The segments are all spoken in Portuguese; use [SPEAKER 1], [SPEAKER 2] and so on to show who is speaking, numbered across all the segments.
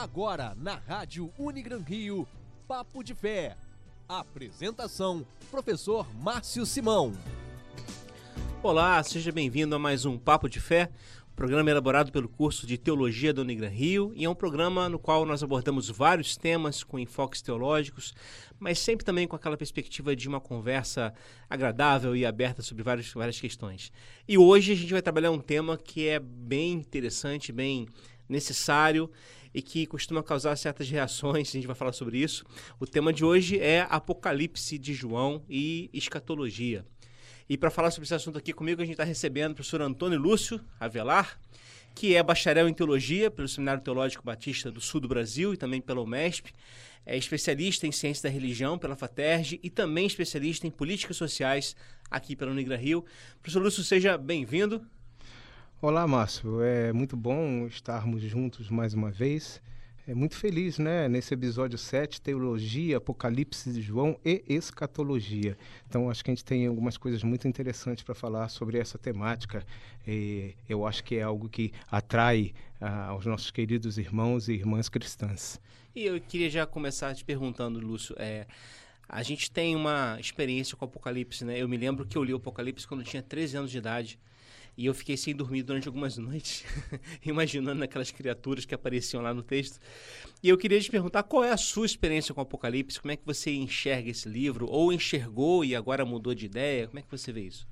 [SPEAKER 1] Agora na Rádio Unigran Rio, Papo de Fé. Apresentação: Professor Márcio Simão.
[SPEAKER 2] Olá, seja bem-vindo a mais um Papo de Fé, programa elaborado pelo curso de Teologia da Unigran Rio, e é um programa no qual nós abordamos vários temas com enfoques teológicos, mas sempre também com aquela perspectiva de uma conversa agradável e aberta sobre várias, várias questões. E hoje a gente vai trabalhar um tema que é bem interessante, bem necessário e que costuma causar certas reações, a gente vai falar sobre isso. O tema de hoje é Apocalipse de João e escatologia. E para falar sobre esse assunto aqui comigo, a gente está recebendo o professor Antônio Lúcio Avelar, que é bacharel em teologia pelo Seminário Teológico Batista do Sul do Brasil e também pela UMESP. É especialista em ciência da religião pela FATERJ e também especialista em políticas sociais aqui pela Unigra Rio. Professor Lúcio, seja bem-vindo.
[SPEAKER 3] Olá, Márcio. É muito bom estarmos juntos mais uma vez é muito feliz, né? Nesse episódio 7, Teologia, Apocalipse de João e Escatologia. Então, acho que a gente tem algumas coisas muito interessantes para falar sobre essa temática. E eu acho que é algo que atrai ah, aos nossos queridos irmãos e irmãs cristãs.
[SPEAKER 2] E eu queria já começar te perguntando, Lúcio, é, a gente tem uma experiência com o Apocalipse, né? Eu me lembro que eu li o Apocalipse quando eu tinha 13 anos de idade. E eu fiquei sem dormir durante algumas noites, imaginando aquelas criaturas que apareciam lá no texto. E eu queria te perguntar qual é a sua experiência com o Apocalipse, como é que você enxerga esse livro, ou enxergou e agora mudou de ideia, como é que você vê isso?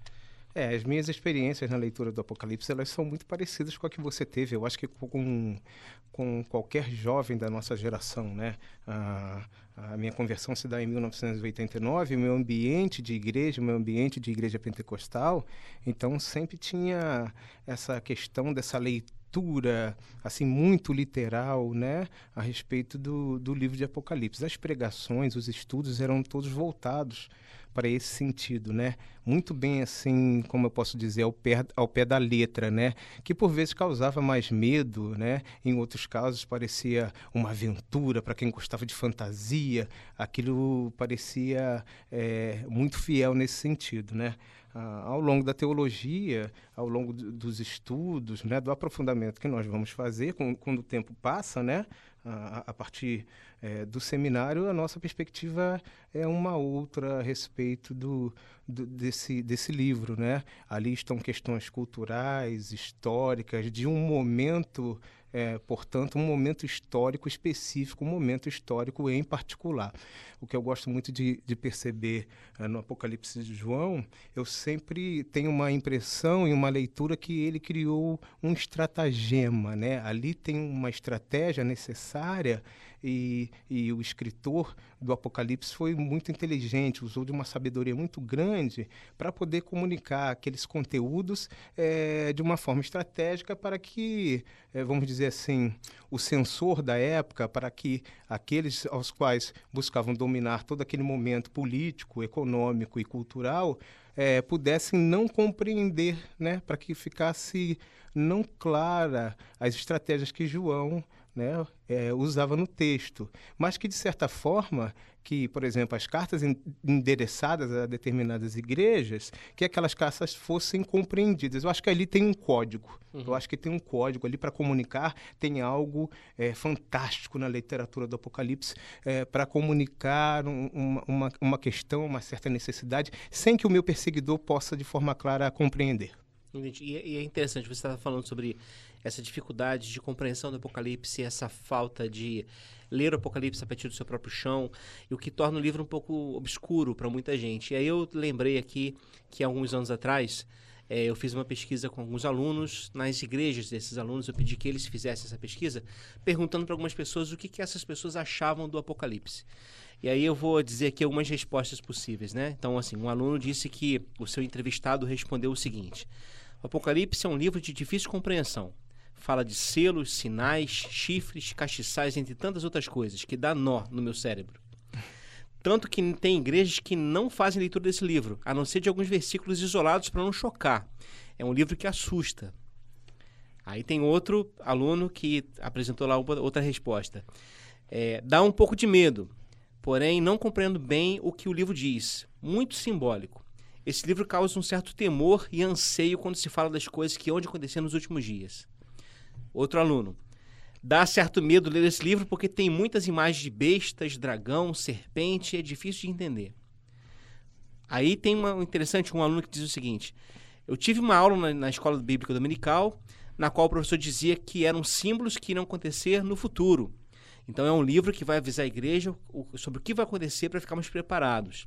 [SPEAKER 3] É, as minhas experiências na leitura do Apocalipse, elas são muito parecidas com a que você teve. Eu acho que com, com qualquer jovem da nossa geração, né? Ah, a minha conversão se dá em 1989, meu ambiente de igreja, meu ambiente de igreja pentecostal, então sempre tinha essa questão dessa leitura assim muito literal, né, a respeito do, do livro de Apocalipse. As pregações, os estudos eram todos voltados para esse sentido, né? Muito bem assim, como eu posso dizer, ao pé, ao pé da letra, né? Que por vezes causava mais medo, né? Em outros casos parecia uma aventura para quem gostava de fantasia. Aquilo parecia é, muito fiel nesse sentido, né? Ah, ao longo da teologia, ao longo dos estudos, né, do aprofundamento que nós vamos fazer, com, quando o tempo passa, né, a, a partir é, do seminário, a nossa perspectiva é uma outra a respeito do, do, desse, desse livro. Né? Ali estão questões culturais, históricas, de um momento é, portanto, um momento histórico específico, um momento histórico em particular. O que eu gosto muito de, de perceber é, no Apocalipse de João, eu sempre tenho uma impressão e uma leitura que ele criou um estratagema. Né? Ali tem uma estratégia necessária e, e o escritor do Apocalipse foi muito inteligente, usou de uma sabedoria muito grande para poder comunicar aqueles conteúdos é, de uma forma estratégica para que, é, vamos dizer assim, o censor da época, para que aqueles aos quais buscavam dominar todo aquele momento político, econômico e cultural é, pudessem não compreender, né, para que ficasse não clara as estratégias que João né, é, usava no texto, mas que de certa forma que, por exemplo, as cartas endereçadas a determinadas igrejas, que aquelas cartas fossem compreendidas. Eu acho que ali tem um código. Uhum. Eu acho que tem um código ali para comunicar. Tem algo é, fantástico na literatura do Apocalipse é, para comunicar um, uma, uma questão, uma certa necessidade, sem que o meu perseguidor possa, de forma clara, compreender.
[SPEAKER 2] E é interessante, você estava falando sobre essa dificuldade de compreensão do Apocalipse, essa falta de ler o Apocalipse a partir do seu próprio chão, e o que torna o livro um pouco obscuro para muita gente. E aí eu lembrei aqui que alguns anos atrás é, eu fiz uma pesquisa com alguns alunos nas igrejas desses alunos. Eu pedi que eles fizessem essa pesquisa, perguntando para algumas pessoas o que, que essas pessoas achavam do Apocalipse. E aí eu vou dizer aqui algumas respostas possíveis, né? Então, assim, um aluno disse que o seu entrevistado respondeu o seguinte: o Apocalipse é um livro de difícil compreensão. Fala de selos, sinais, chifres, castiçais, entre tantas outras coisas, que dá nó no meu cérebro. Tanto que tem igrejas que não fazem leitura desse livro, a não ser de alguns versículos isolados para não chocar. É um livro que assusta. Aí tem outro aluno que apresentou lá outra resposta. É, dá um pouco de medo, porém não compreendo bem o que o livro diz. Muito simbólico. Esse livro causa um certo temor e anseio quando se fala das coisas que hão de acontecer nos últimos dias. Outro aluno. Dá certo medo ler esse livro porque tem muitas imagens de bestas, dragão, serpente, é difícil de entender. Aí tem uma interessante, um aluno que diz o seguinte: Eu tive uma aula na, na escola bíblica dominical, na qual o professor dizia que eram símbolos que irão acontecer no futuro. Então é um livro que vai avisar a igreja sobre o que vai acontecer para ficarmos preparados.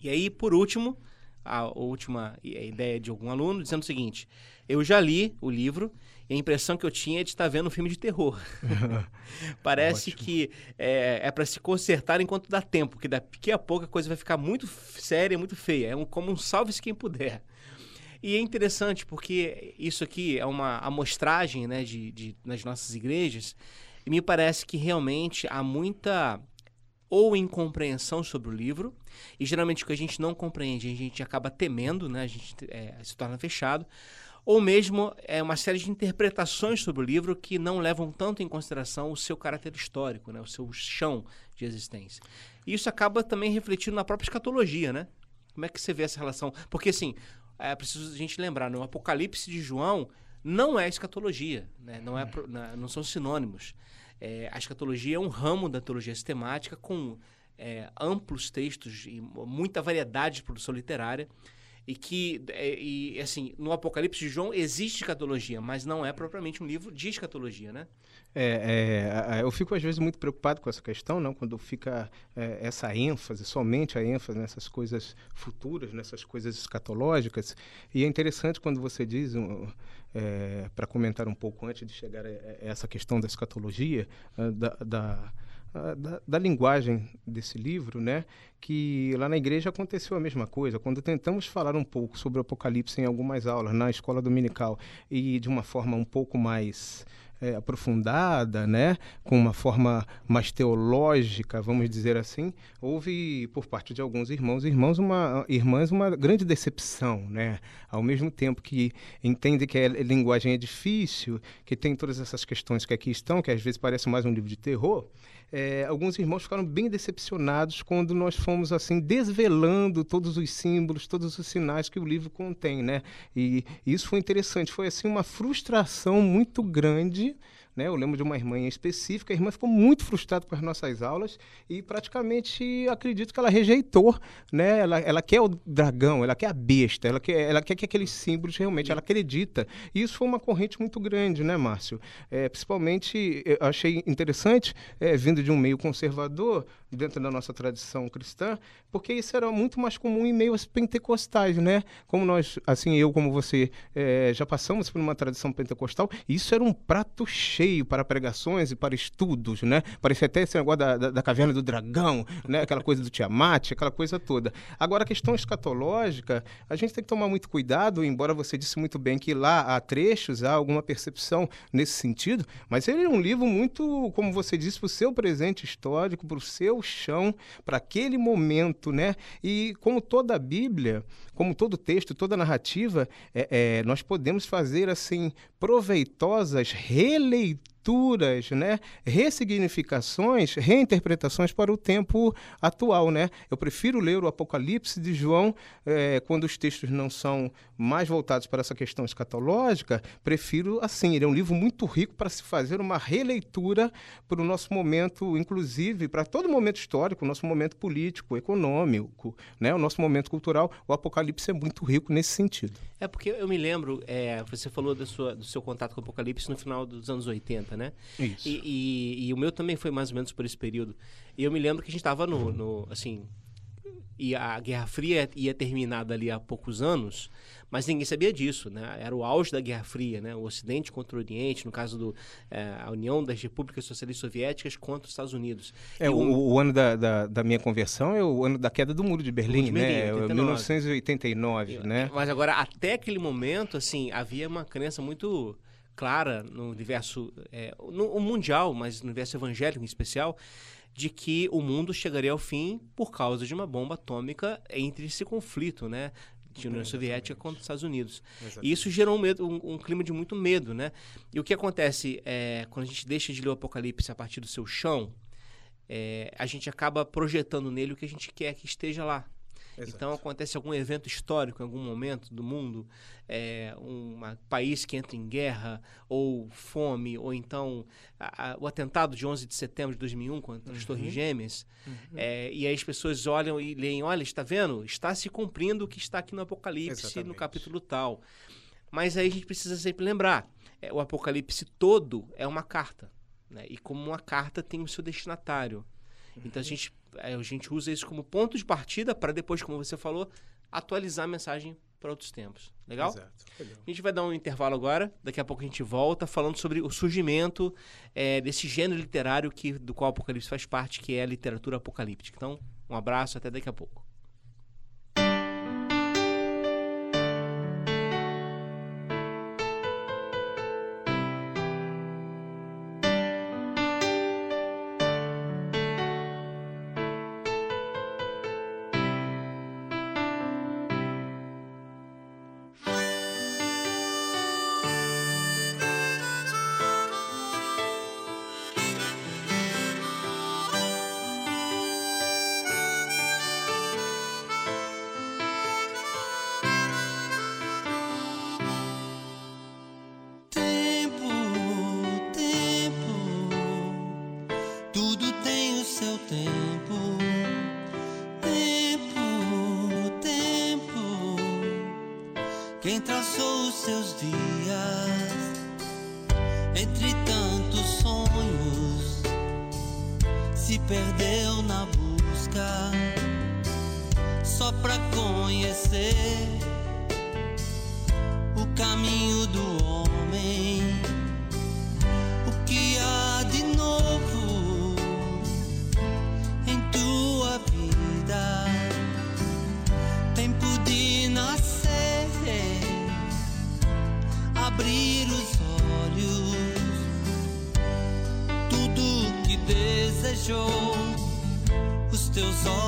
[SPEAKER 2] E aí, por último, a última ideia de algum aluno dizendo o seguinte: eu já li o livro e a impressão que eu tinha é de estar vendo um filme de terror. Parece que é, é para se consertar enquanto dá tempo, porque daqui a pouco a coisa vai ficar muito séria, muito feia. É um, como um salve-se quem puder. E é interessante porque isso aqui é uma amostragem né, de, de, nas nossas igrejas e me parece que realmente há muita ou incompreensão sobre o livro, e geralmente o que a gente não compreende, a gente acaba temendo, né? a gente é, se torna fechado, ou mesmo é uma série de interpretações sobre o livro que não levam tanto em consideração o seu caráter histórico, né? o seu chão de existência. E isso acaba também refletindo na própria escatologia, né? Como é que você vê essa relação? Porque, assim, é preciso a gente lembrar, no Apocalipse de João não é escatologia, né? não, é, não são sinônimos. É, a escatologia é um ramo da teologia sistemática com é, amplos textos e muita variedade de produção literária e que é, e, assim no Apocalipse de João existe escatologia, mas não é propriamente um livro de escatologia, né?
[SPEAKER 3] É, é, eu fico às vezes muito preocupado com essa questão, não? Quando fica é, essa ênfase, somente a ênfase nessas coisas futuras, nessas coisas escatológicas. E é interessante quando você diz um, é, para comentar um pouco antes de chegar a, a essa questão da escatologia, da, da, da, da, linguagem desse livro, né? que lá na igreja aconteceu a mesma coisa. Quando tentamos falar um pouco sobre o Apocalipse em algumas aulas, na escola dominical, e de uma forma um pouco mais é, aprofundada, né, com uma forma mais teológica, vamos dizer assim, houve por parte de alguns irmãos e irmãos uma irmãs uma grande decepção, né? Ao mesmo tempo que entende que a linguagem é difícil, que tem todas essas questões que aqui estão, que às vezes parece mais um livro de terror, é, alguns irmãos ficaram bem decepcionados quando nós fomos assim desvelando todos os símbolos, todos os sinais que o livro contém, né? E, e isso foi interessante, foi assim uma frustração muito grande né? Eu lembro de uma irmã em específica, a irmã ficou muito frustrada com as nossas aulas e praticamente acredito que ela rejeitou. Né? Ela, ela quer o dragão, ela quer a besta, ela quer, ela quer que aqueles símbolos realmente, ela acredita. E isso foi uma corrente muito grande, né, Márcio? É, principalmente, achei interessante, é, vindo de um meio conservador, dentro da nossa tradição cristã, porque isso era muito mais comum em meios pentecostais, né? Como nós, assim, eu como você, é, já passamos por uma tradição pentecostal, isso era um prato cheio para pregações e para estudos, né? Parecia até esse negócio da, da, da caverna do dragão, né? Aquela coisa do Tiamat, aquela coisa toda. Agora, a questão escatológica, a gente tem que tomar muito cuidado, embora você disse muito bem que lá há trechos, há alguma percepção nesse sentido, mas ele é um livro muito, como você disse, para o seu presente histórico, para o seu o chão para aquele momento, né? E como toda a Bíblia, como todo texto, toda narrativa, é, é, nós podemos fazer assim proveitosas releituras leituras, né, ressignificações, reinterpretações para o tempo atual, né? Eu prefiro ler o Apocalipse de João é, quando os textos não são mais voltados para essa questão escatológica. Prefiro assim. Ele é um livro muito rico para se fazer uma releitura para o nosso momento, inclusive para todo momento histórico, nosso momento político, econômico, né? O nosso momento cultural. O Apocalipse é muito rico nesse sentido.
[SPEAKER 2] É porque eu me lembro, é, você falou da sua, do seu contato com o Apocalipse no final dos anos 80, né?
[SPEAKER 3] Isso.
[SPEAKER 2] E, e, e, o meu também foi mais ou menos por esse período. E eu me lembro que a gente estava no, no, assim, e a Guerra Fria ia terminar dali a poucos anos, mas ninguém sabia disso, né? Era o auge da Guerra Fria, né? O Ocidente contra o Oriente, no caso do é, a União das Repúblicas Socialistas Soviéticas contra os Estados Unidos.
[SPEAKER 3] É, o, o, o, ano da, da, da, minha conversão é o ano da queda do Muro de Berlim, de Berlim né? 89. 1989, é né?
[SPEAKER 2] Mas agora, até aquele momento, assim, havia uma crença muito clara no universo é, no, mundial, mas no universo evangélico em especial, de que o mundo chegaria ao fim por causa de uma bomba atômica entre esse conflito, né? De União Soviética contra os Estados Unidos. Exatamente. E isso gerou um, medo, um, um, clima de muito medo, né? E o que acontece é, quando a gente deixa de ler o Apocalipse a partir do seu chão, é, a gente acaba projetando nele o que a gente quer que esteja lá. Exato. Então acontece algum evento histórico em algum momento do mundo, é, um país que entra em guerra, ou fome, ou então a, a, o atentado de 11 de setembro de 2001 contra as uhum. Torres Gêmeas, uhum. é, e aí as pessoas olham e leem, olha, está vendo? Está se cumprindo o que está aqui no Apocalipse, Exatamente. no capítulo tal. Mas aí a gente precisa sempre lembrar, é, o Apocalipse todo é uma carta, né? e como uma carta tem o seu destinatário. Então a uhum. gente a gente usa isso como ponto de partida para depois, como você falou, atualizar a mensagem para outros tempos. Legal? Exato. Legal. A gente vai dar um intervalo agora, daqui a pouco a gente volta falando sobre o surgimento é, desse gênero literário que, do qual o Apocalipse faz parte, que é a literatura apocalíptica. Então, um abraço, até daqui a pouco.
[SPEAKER 4] angel who still saw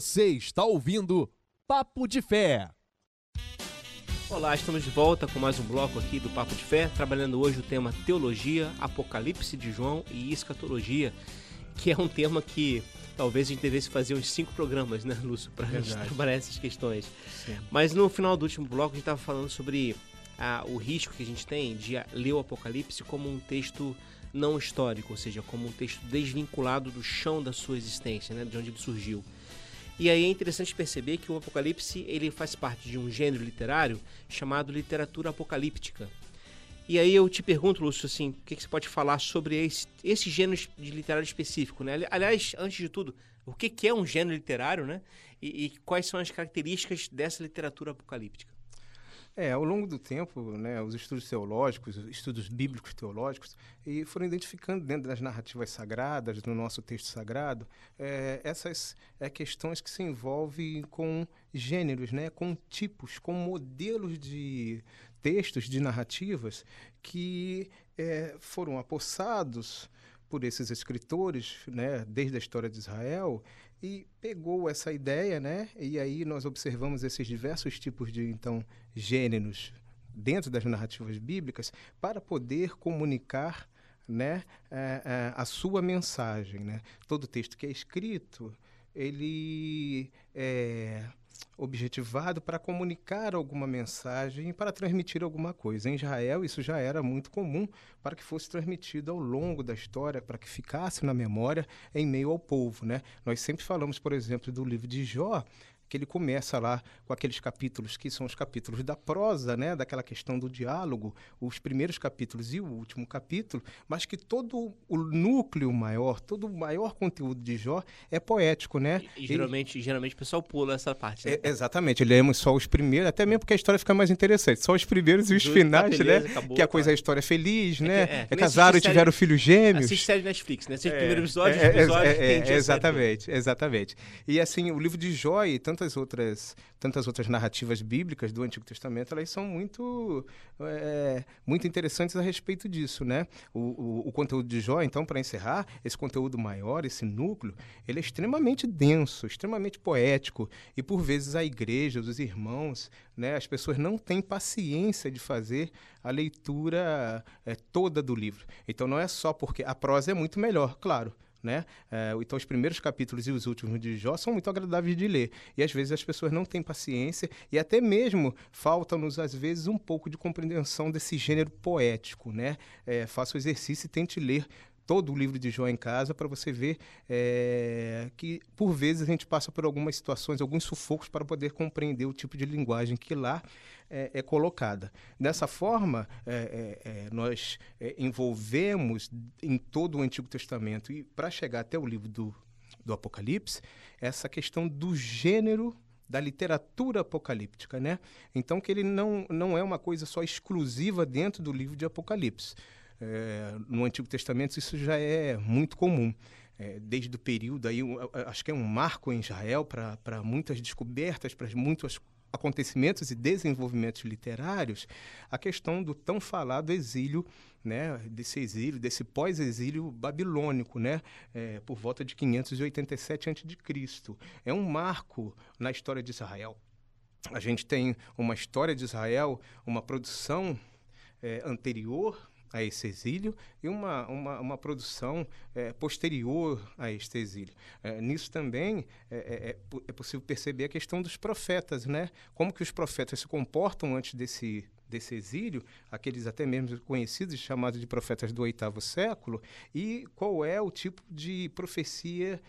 [SPEAKER 1] Você está ouvindo Papo de Fé.
[SPEAKER 2] Olá, estamos de volta com mais um bloco aqui do Papo de Fé, trabalhando hoje o tema Teologia, Apocalipse de João e Escatologia, que é um tema que talvez a gente devesse fazer uns cinco programas, né, Lúcio, para trabalhar essas questões. Sim. Mas no final do último bloco a gente estava falando sobre ah, o risco que a gente tem de ler o Apocalipse como um texto não histórico, ou seja, como um texto desvinculado do chão da sua existência, né, de onde ele surgiu. E aí é interessante perceber que o Apocalipse ele faz parte de um gênero literário chamado literatura apocalíptica. E aí eu te pergunto, Lúcio, assim, o que, que você pode falar sobre esse, esse gênero de literário específico, né? Aliás, antes de tudo, o que, que é um gênero literário, né? E, e quais são as características dessa literatura apocalíptica?
[SPEAKER 3] É, ao longo do tempo, né, os estudos teológicos, estudos bíblicos teológicos, e foram identificando dentro das narrativas sagradas, no nosso texto sagrado, é, essas é, questões que se envolvem com gêneros, né, com tipos, com modelos de textos, de narrativas que é, foram apossados por esses escritores, né, desde a história de Israel, e pegou essa ideia, né? E aí nós observamos esses diversos tipos de então gêneros dentro das narrativas bíblicas para poder comunicar, né, a, é, é, a sua mensagem, né? Todo texto que é escrito, ele é objetivado para comunicar alguma mensagem e para transmitir alguma coisa. Em Israel, isso já era muito comum para que fosse transmitido ao longo da história, para que ficasse na memória em meio ao povo. Né? Nós sempre falamos, por exemplo, do livro de Jó, que ele começa lá com aqueles capítulos que são os capítulos da prosa, né, daquela questão do diálogo, os primeiros capítulos e o último capítulo, mas que todo o núcleo maior, todo o maior conteúdo de Jó é poético, né?
[SPEAKER 2] E, e geralmente, ele... geralmente o pessoal pula essa parte. Né?
[SPEAKER 3] É, exatamente, lemos só os primeiros, até mesmo porque a história fica mais interessante, só os primeiros e os Do, finais, tá beleza, né? Acabou, que a coisa, tá. a história é feliz, é né? Que, é, é casaram e tiveram filhos gêmeos.
[SPEAKER 2] Assiste série Netflix, né? Assiste é, primeiro episódio, é, episódio, é,
[SPEAKER 3] é, exatamente, exatamente. E assim, o livro de Jó e tanto tantas outras, tantas outras narrativas bíblicas do Antigo Testamento, elas são muito, é, muito interessantes a respeito disso, né? O, o, o conteúdo de Jó, então, para encerrar, esse conteúdo maior, esse núcleo, ele é extremamente denso, extremamente poético, e por vezes a igreja, os irmãos, né, as pessoas não têm paciência de fazer a leitura é, toda do livro. Então não é só porque a prosa é muito melhor, claro, né? É, então, os primeiros capítulos e os últimos de Jó são muito agradáveis de ler. E às vezes as pessoas não têm paciência e até mesmo falta-nos, às vezes, um pouco de compreensão desse gênero poético. Né? É, faça o exercício e tente ler todo o livro de Jó em casa para você ver é, que, por vezes, a gente passa por algumas situações, alguns sufocos para poder compreender o tipo de linguagem que lá é, é colocada. Dessa forma, é, nós envolvemos em todo o Antigo Testamento e para chegar até o livro do, do Apocalipse, essa questão do gênero da literatura apocalíptica, né? Então que ele não, não é uma coisa só exclusiva dentro do livro de Apocalipse. É, no Antigo Testamento isso já é muito comum. É, desde o período aí, acho que é um marco em Israel para muitas descobertas, para muitos acontecimentos e desenvolvimentos literários, a questão do tão falado exílio, né, desse exílio, desse pós-exílio babilônico, né, é, por volta de 587 a.C. É um marco na história de Israel. A gente tem uma história de Israel, uma produção é, anterior a esse exílio e uma, uma, uma produção é, posterior a este exílio. É, nisso também é, é, possível perceber a questão dos profetas, né? Como que os profetas se comportam antes desse, desse exílio, aqueles até mesmo conhecidos, chamados de profetas do oitavo século, e qual é o tipo de profecia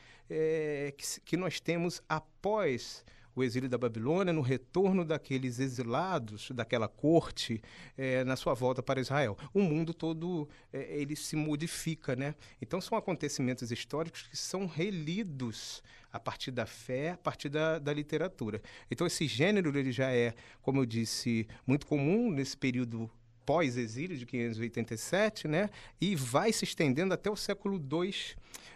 [SPEAKER 3] que, que nós temos após o exílio da Babilônia, no retorno daqueles exilados daquela corte é, na sua volta para Israel. O mundo todo é, ele se modifica, né? Então são acontecimentos históricos que são relidos a partir da fé, a partir da, da literatura. Então esse gênero ele já é, como eu disse, muito comum nesse período pós-exílio de 587, né? E vai se estendendo até o século II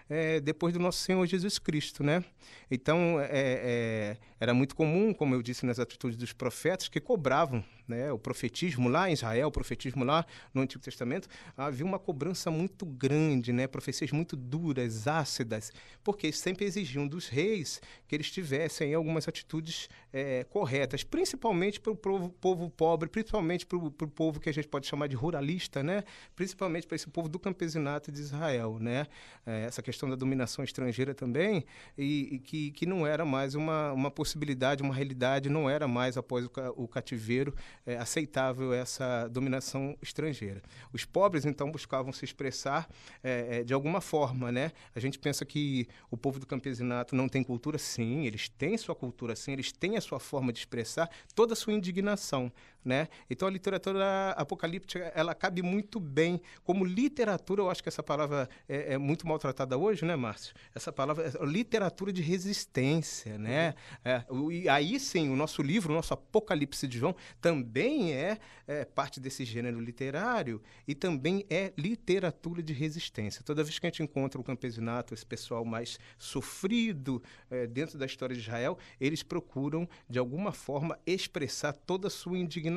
[SPEAKER 3] é, depois do nosso Senhor Jesus Cristo, né? Então, é, é, era muito comum, como eu disse nas atitudes dos profetas, que cobravam né, o profetismo lá em Israel, o profetismo lá no Antigo Testamento, havia uma cobrança muito grande, né, profecias muito duras, ácidas, porque sempre exigiam dos reis que eles tivessem algumas atitudes é, corretas, principalmente para o povo, povo, pobre, principalmente para o povo que a gente pode chamar de ruralista, né, principalmente para esse povo do campesinato de Israel, né, é, essa questão da dominação estrangeira também, e, e, que, que não era mais uma, uma possibilidade, uma realidade, não era mais após o, o cativeiro é, aceitável essa dominação estrangeira. Os pobres, então, buscavam se expressar é, é, de alguma forma, né? A gente pensa que o povo do campesinato não tem cultura, sim, eles têm sua cultura, sim, eles têm a sua forma de expressar toda a sua indignação, né? Então a literatura apocalíptica ela cabe muito bem como literatura. Eu acho que essa palavra é, é muito maltratada hoje, né, Márcio? Essa palavra é literatura de resistência, né? É, e aí sim, o nosso livro, o nosso Apocalipse de João, também é, é, parte desse gênero literário e também é literatura de resistência. Toda vez que a gente encontra o campesinato, esse pessoal mais sofrido é, dentro da história de Israel, eles procuram de alguma forma expressar toda a sua indignação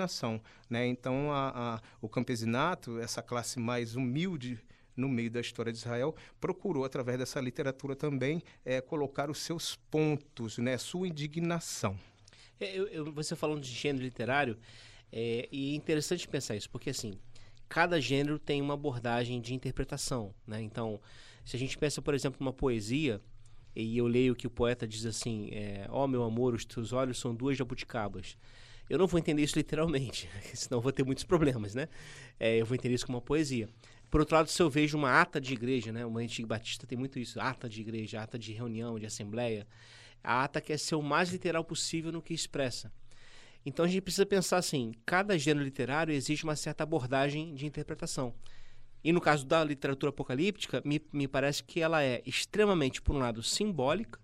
[SPEAKER 3] Né? Então, a, a, o campesinato, essa classe mais humilde no meio da história de Israel, procurou, através dessa literatura também, é, colocar os seus pontos, né? sua indignação.
[SPEAKER 2] É, eu, eu, você falando de gênero literário, é, e é interessante pensar isso, porque assim, cada gênero tem uma abordagem de interpretação. Né? Então, se a gente pensa, por exemplo, numa poesia, e eu leio que o poeta diz assim: Ó oh, meu amor, os teus olhos são duas jabuticabas. Eu não vou entender isso literalmente, senão vou ter muitos problemas, né? É, eu vou entender isso como uma poesia. Por outro lado, se eu vejo uma ata de igreja, né? Uma antiga batista tem muito isso, ata de igreja, ata de reunião, de assembleia. A ata quer ser o mais literal possível no que expressa. Então a gente precisa pensar assim, cada gênero literário exige uma certa abordagem de interpretação. E no caso da literatura apocalíptica, me, me parece que ela é extremamente, por um lado, simbólica,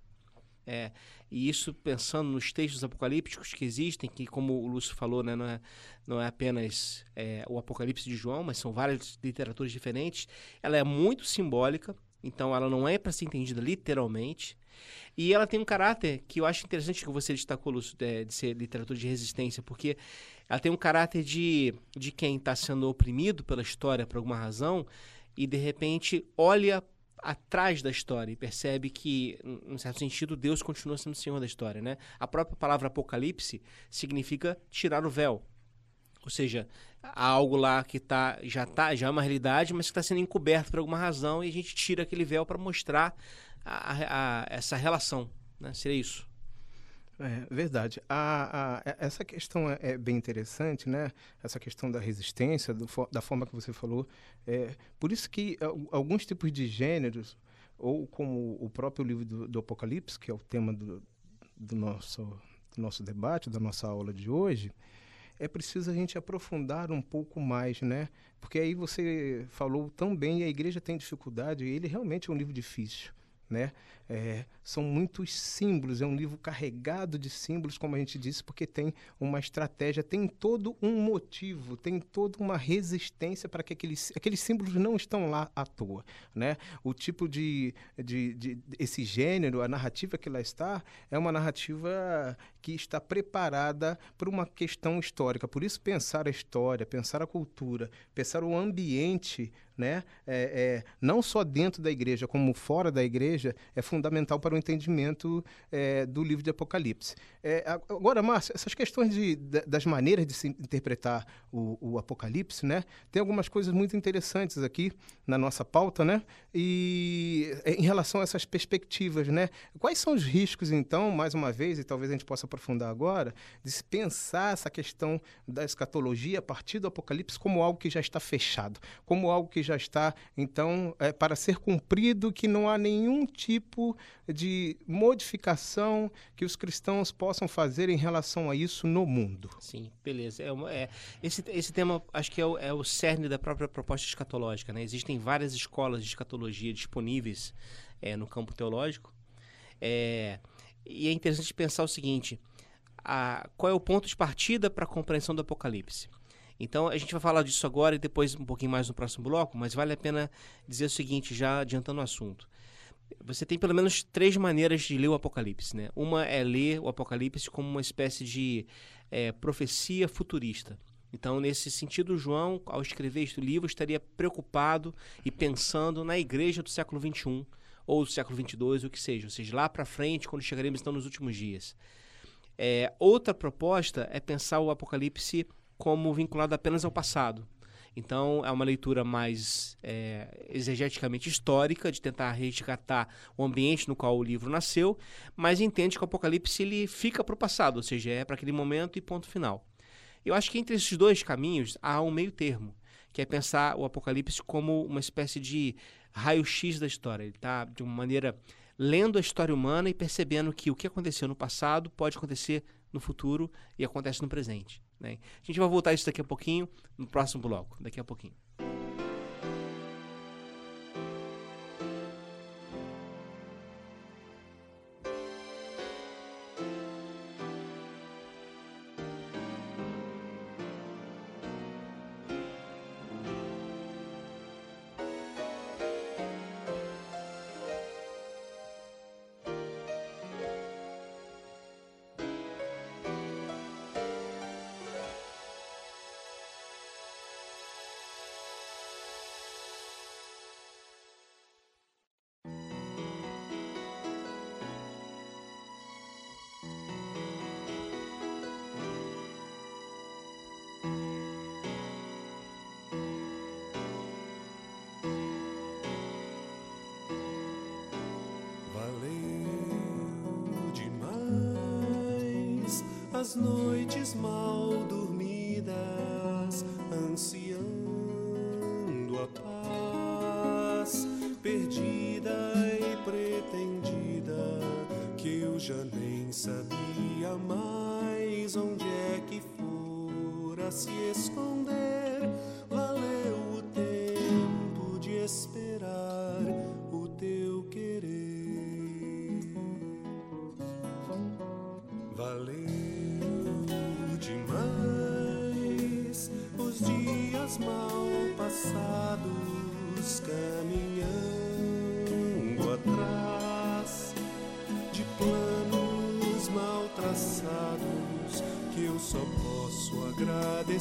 [SPEAKER 2] é, e isso pensando nos textos apocalípticos que existem, que como o Lúcio falou, né, não, é, não é apenas é, o Apocalipse de João, mas são várias literaturas diferentes. Ela é muito simbólica, então ela não é para ser entendida literalmente. E ela tem um caráter que eu acho interessante que você destacou, Lúcio, de, de ser literatura de resistência, porque ela tem um caráter de, de quem está sendo oprimido pela história por alguma razão e de repente olha atrás da história e percebe que, em certo sentido, Deus continua sendo o Senhor da história, né? A própria palavra Apocalipse significa tirar o véu. Ou seja, há algo lá que tá, já, tá, já é uma realidade, mas que está sendo encoberto por alguma razão e a gente tira aquele véu para mostrar a, a, a, essa relação. Né? Seria isso.
[SPEAKER 3] É verdade. A, a, essa questão é, é, bem interessante, né? Essa questão da resistência, do, da forma que você falou. É, por isso que alguns tipos de gêneros, ou como o próprio livro do, do Apocalipse, que é o tema do, do, nosso, do nosso debate, da nossa aula de hoje, é preciso a gente aprofundar um pouco mais, né? Porque aí você falou tão bem a igreja tem dificuldade, e ele realmente é um livro difícil, né? É, são muitos símbolos, é um livro carregado de símbolos, como a gente disse, porque tem uma estratégia, tem todo um motivo, tem toda uma resistência para que aqueles, aqueles símbolos não estão lá à toa. Né? O tipo de, de, de esse gênero, a narrativa que lá está, é uma narrativa que está preparada para uma questão histórica. Por isso, pensar a história, pensar a cultura, pensar o ambiente, né? É, é, não só dentro da igreja, como fora da igreja, é fundamental para o entendimento é, do livro de Apocalipse. É, agora, Márcio, essas questões de, das maneiras de se interpretar o, o, Apocalipse, né? Tem algumas coisas muito interessantes aqui na nossa pauta, né? E é, em relação a essas perspectivas, né? Quais são os riscos, então, mais uma vez, e talvez a gente possa aprofundar agora, de se pensar essa questão da escatologia a partir do Apocalipse como algo que já está fechado, como algo que já está, então, é, para ser cumprido, que não há nenhum tipo tipo de modificação que os cristãos possam fazer em relação a isso no mundo.
[SPEAKER 2] Sim, beleza. É, é esse, esse tema acho que é o, é o cerne da própria proposta escatológica. Né? Existem várias escolas de escatologia disponíveis é, no campo teológico. É, e é interessante pensar o seguinte: a, qual é o ponto de partida para a compreensão do Apocalipse? Então a gente vai falar disso agora e depois um pouquinho mais no próximo bloco, mas vale a pena dizer o seguinte, já adiantando o assunto. Você tem pelo menos três maneiras de ler o Apocalipse. Né? Uma é ler o Apocalipse como uma espécie de é, profecia futurista. Então, nesse sentido, João, ao escrever este livro, estaria preocupado e pensando na igreja do século XXI ou do século XXII, o que seja, ou seja, lá para frente, quando chegaremos então nos últimos dias. É, outra proposta é pensar o Apocalipse como vinculado apenas ao passado. Então, é uma leitura mais é, exegeticamente histórica, de tentar resgatar o ambiente no qual o livro nasceu, mas entende que o Apocalipse ele fica para o passado, ou seja, é para aquele momento e ponto final. Eu acho que entre esses dois caminhos há um meio termo, que é pensar o Apocalipse como uma espécie de raio-x da história. Ele está, de uma maneira, lendo a história humana e percebendo que o que aconteceu no passado pode acontecer no futuro e acontece no presente. Né? A gente vai voltar a isso daqui a pouquinho, no próximo bloco, daqui a pouquinho.
[SPEAKER 5] As noites mal dormidas, ansiando a paz, perdida e pretendida, que eu já nem sabia mais onde é que fora se esconder.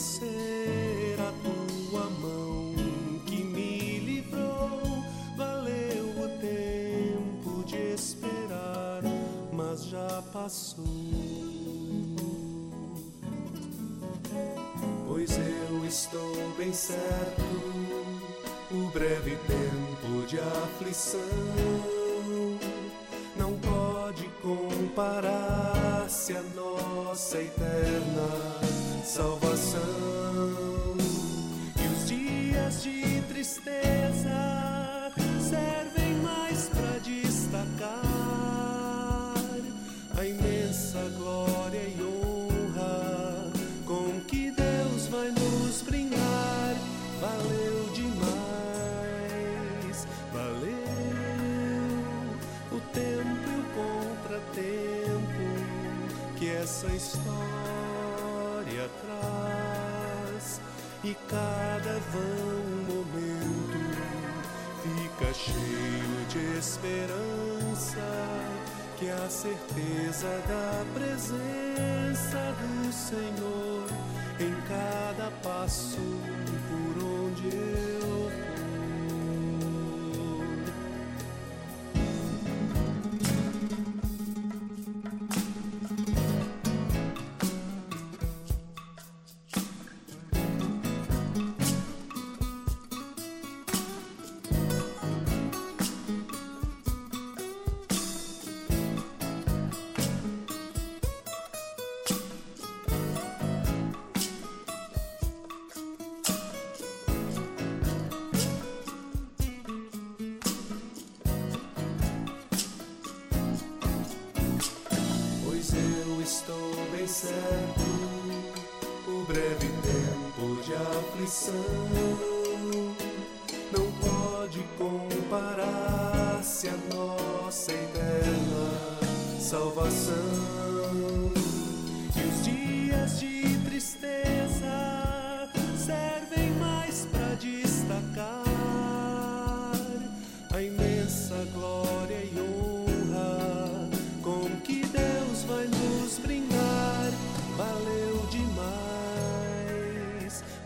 [SPEAKER 5] Agradecer a tua mão que me livrou. Valeu o tempo de esperar, mas já passou. Pois eu estou bem certo, o breve tempo de aflição não pode comparar-se à nossa eterna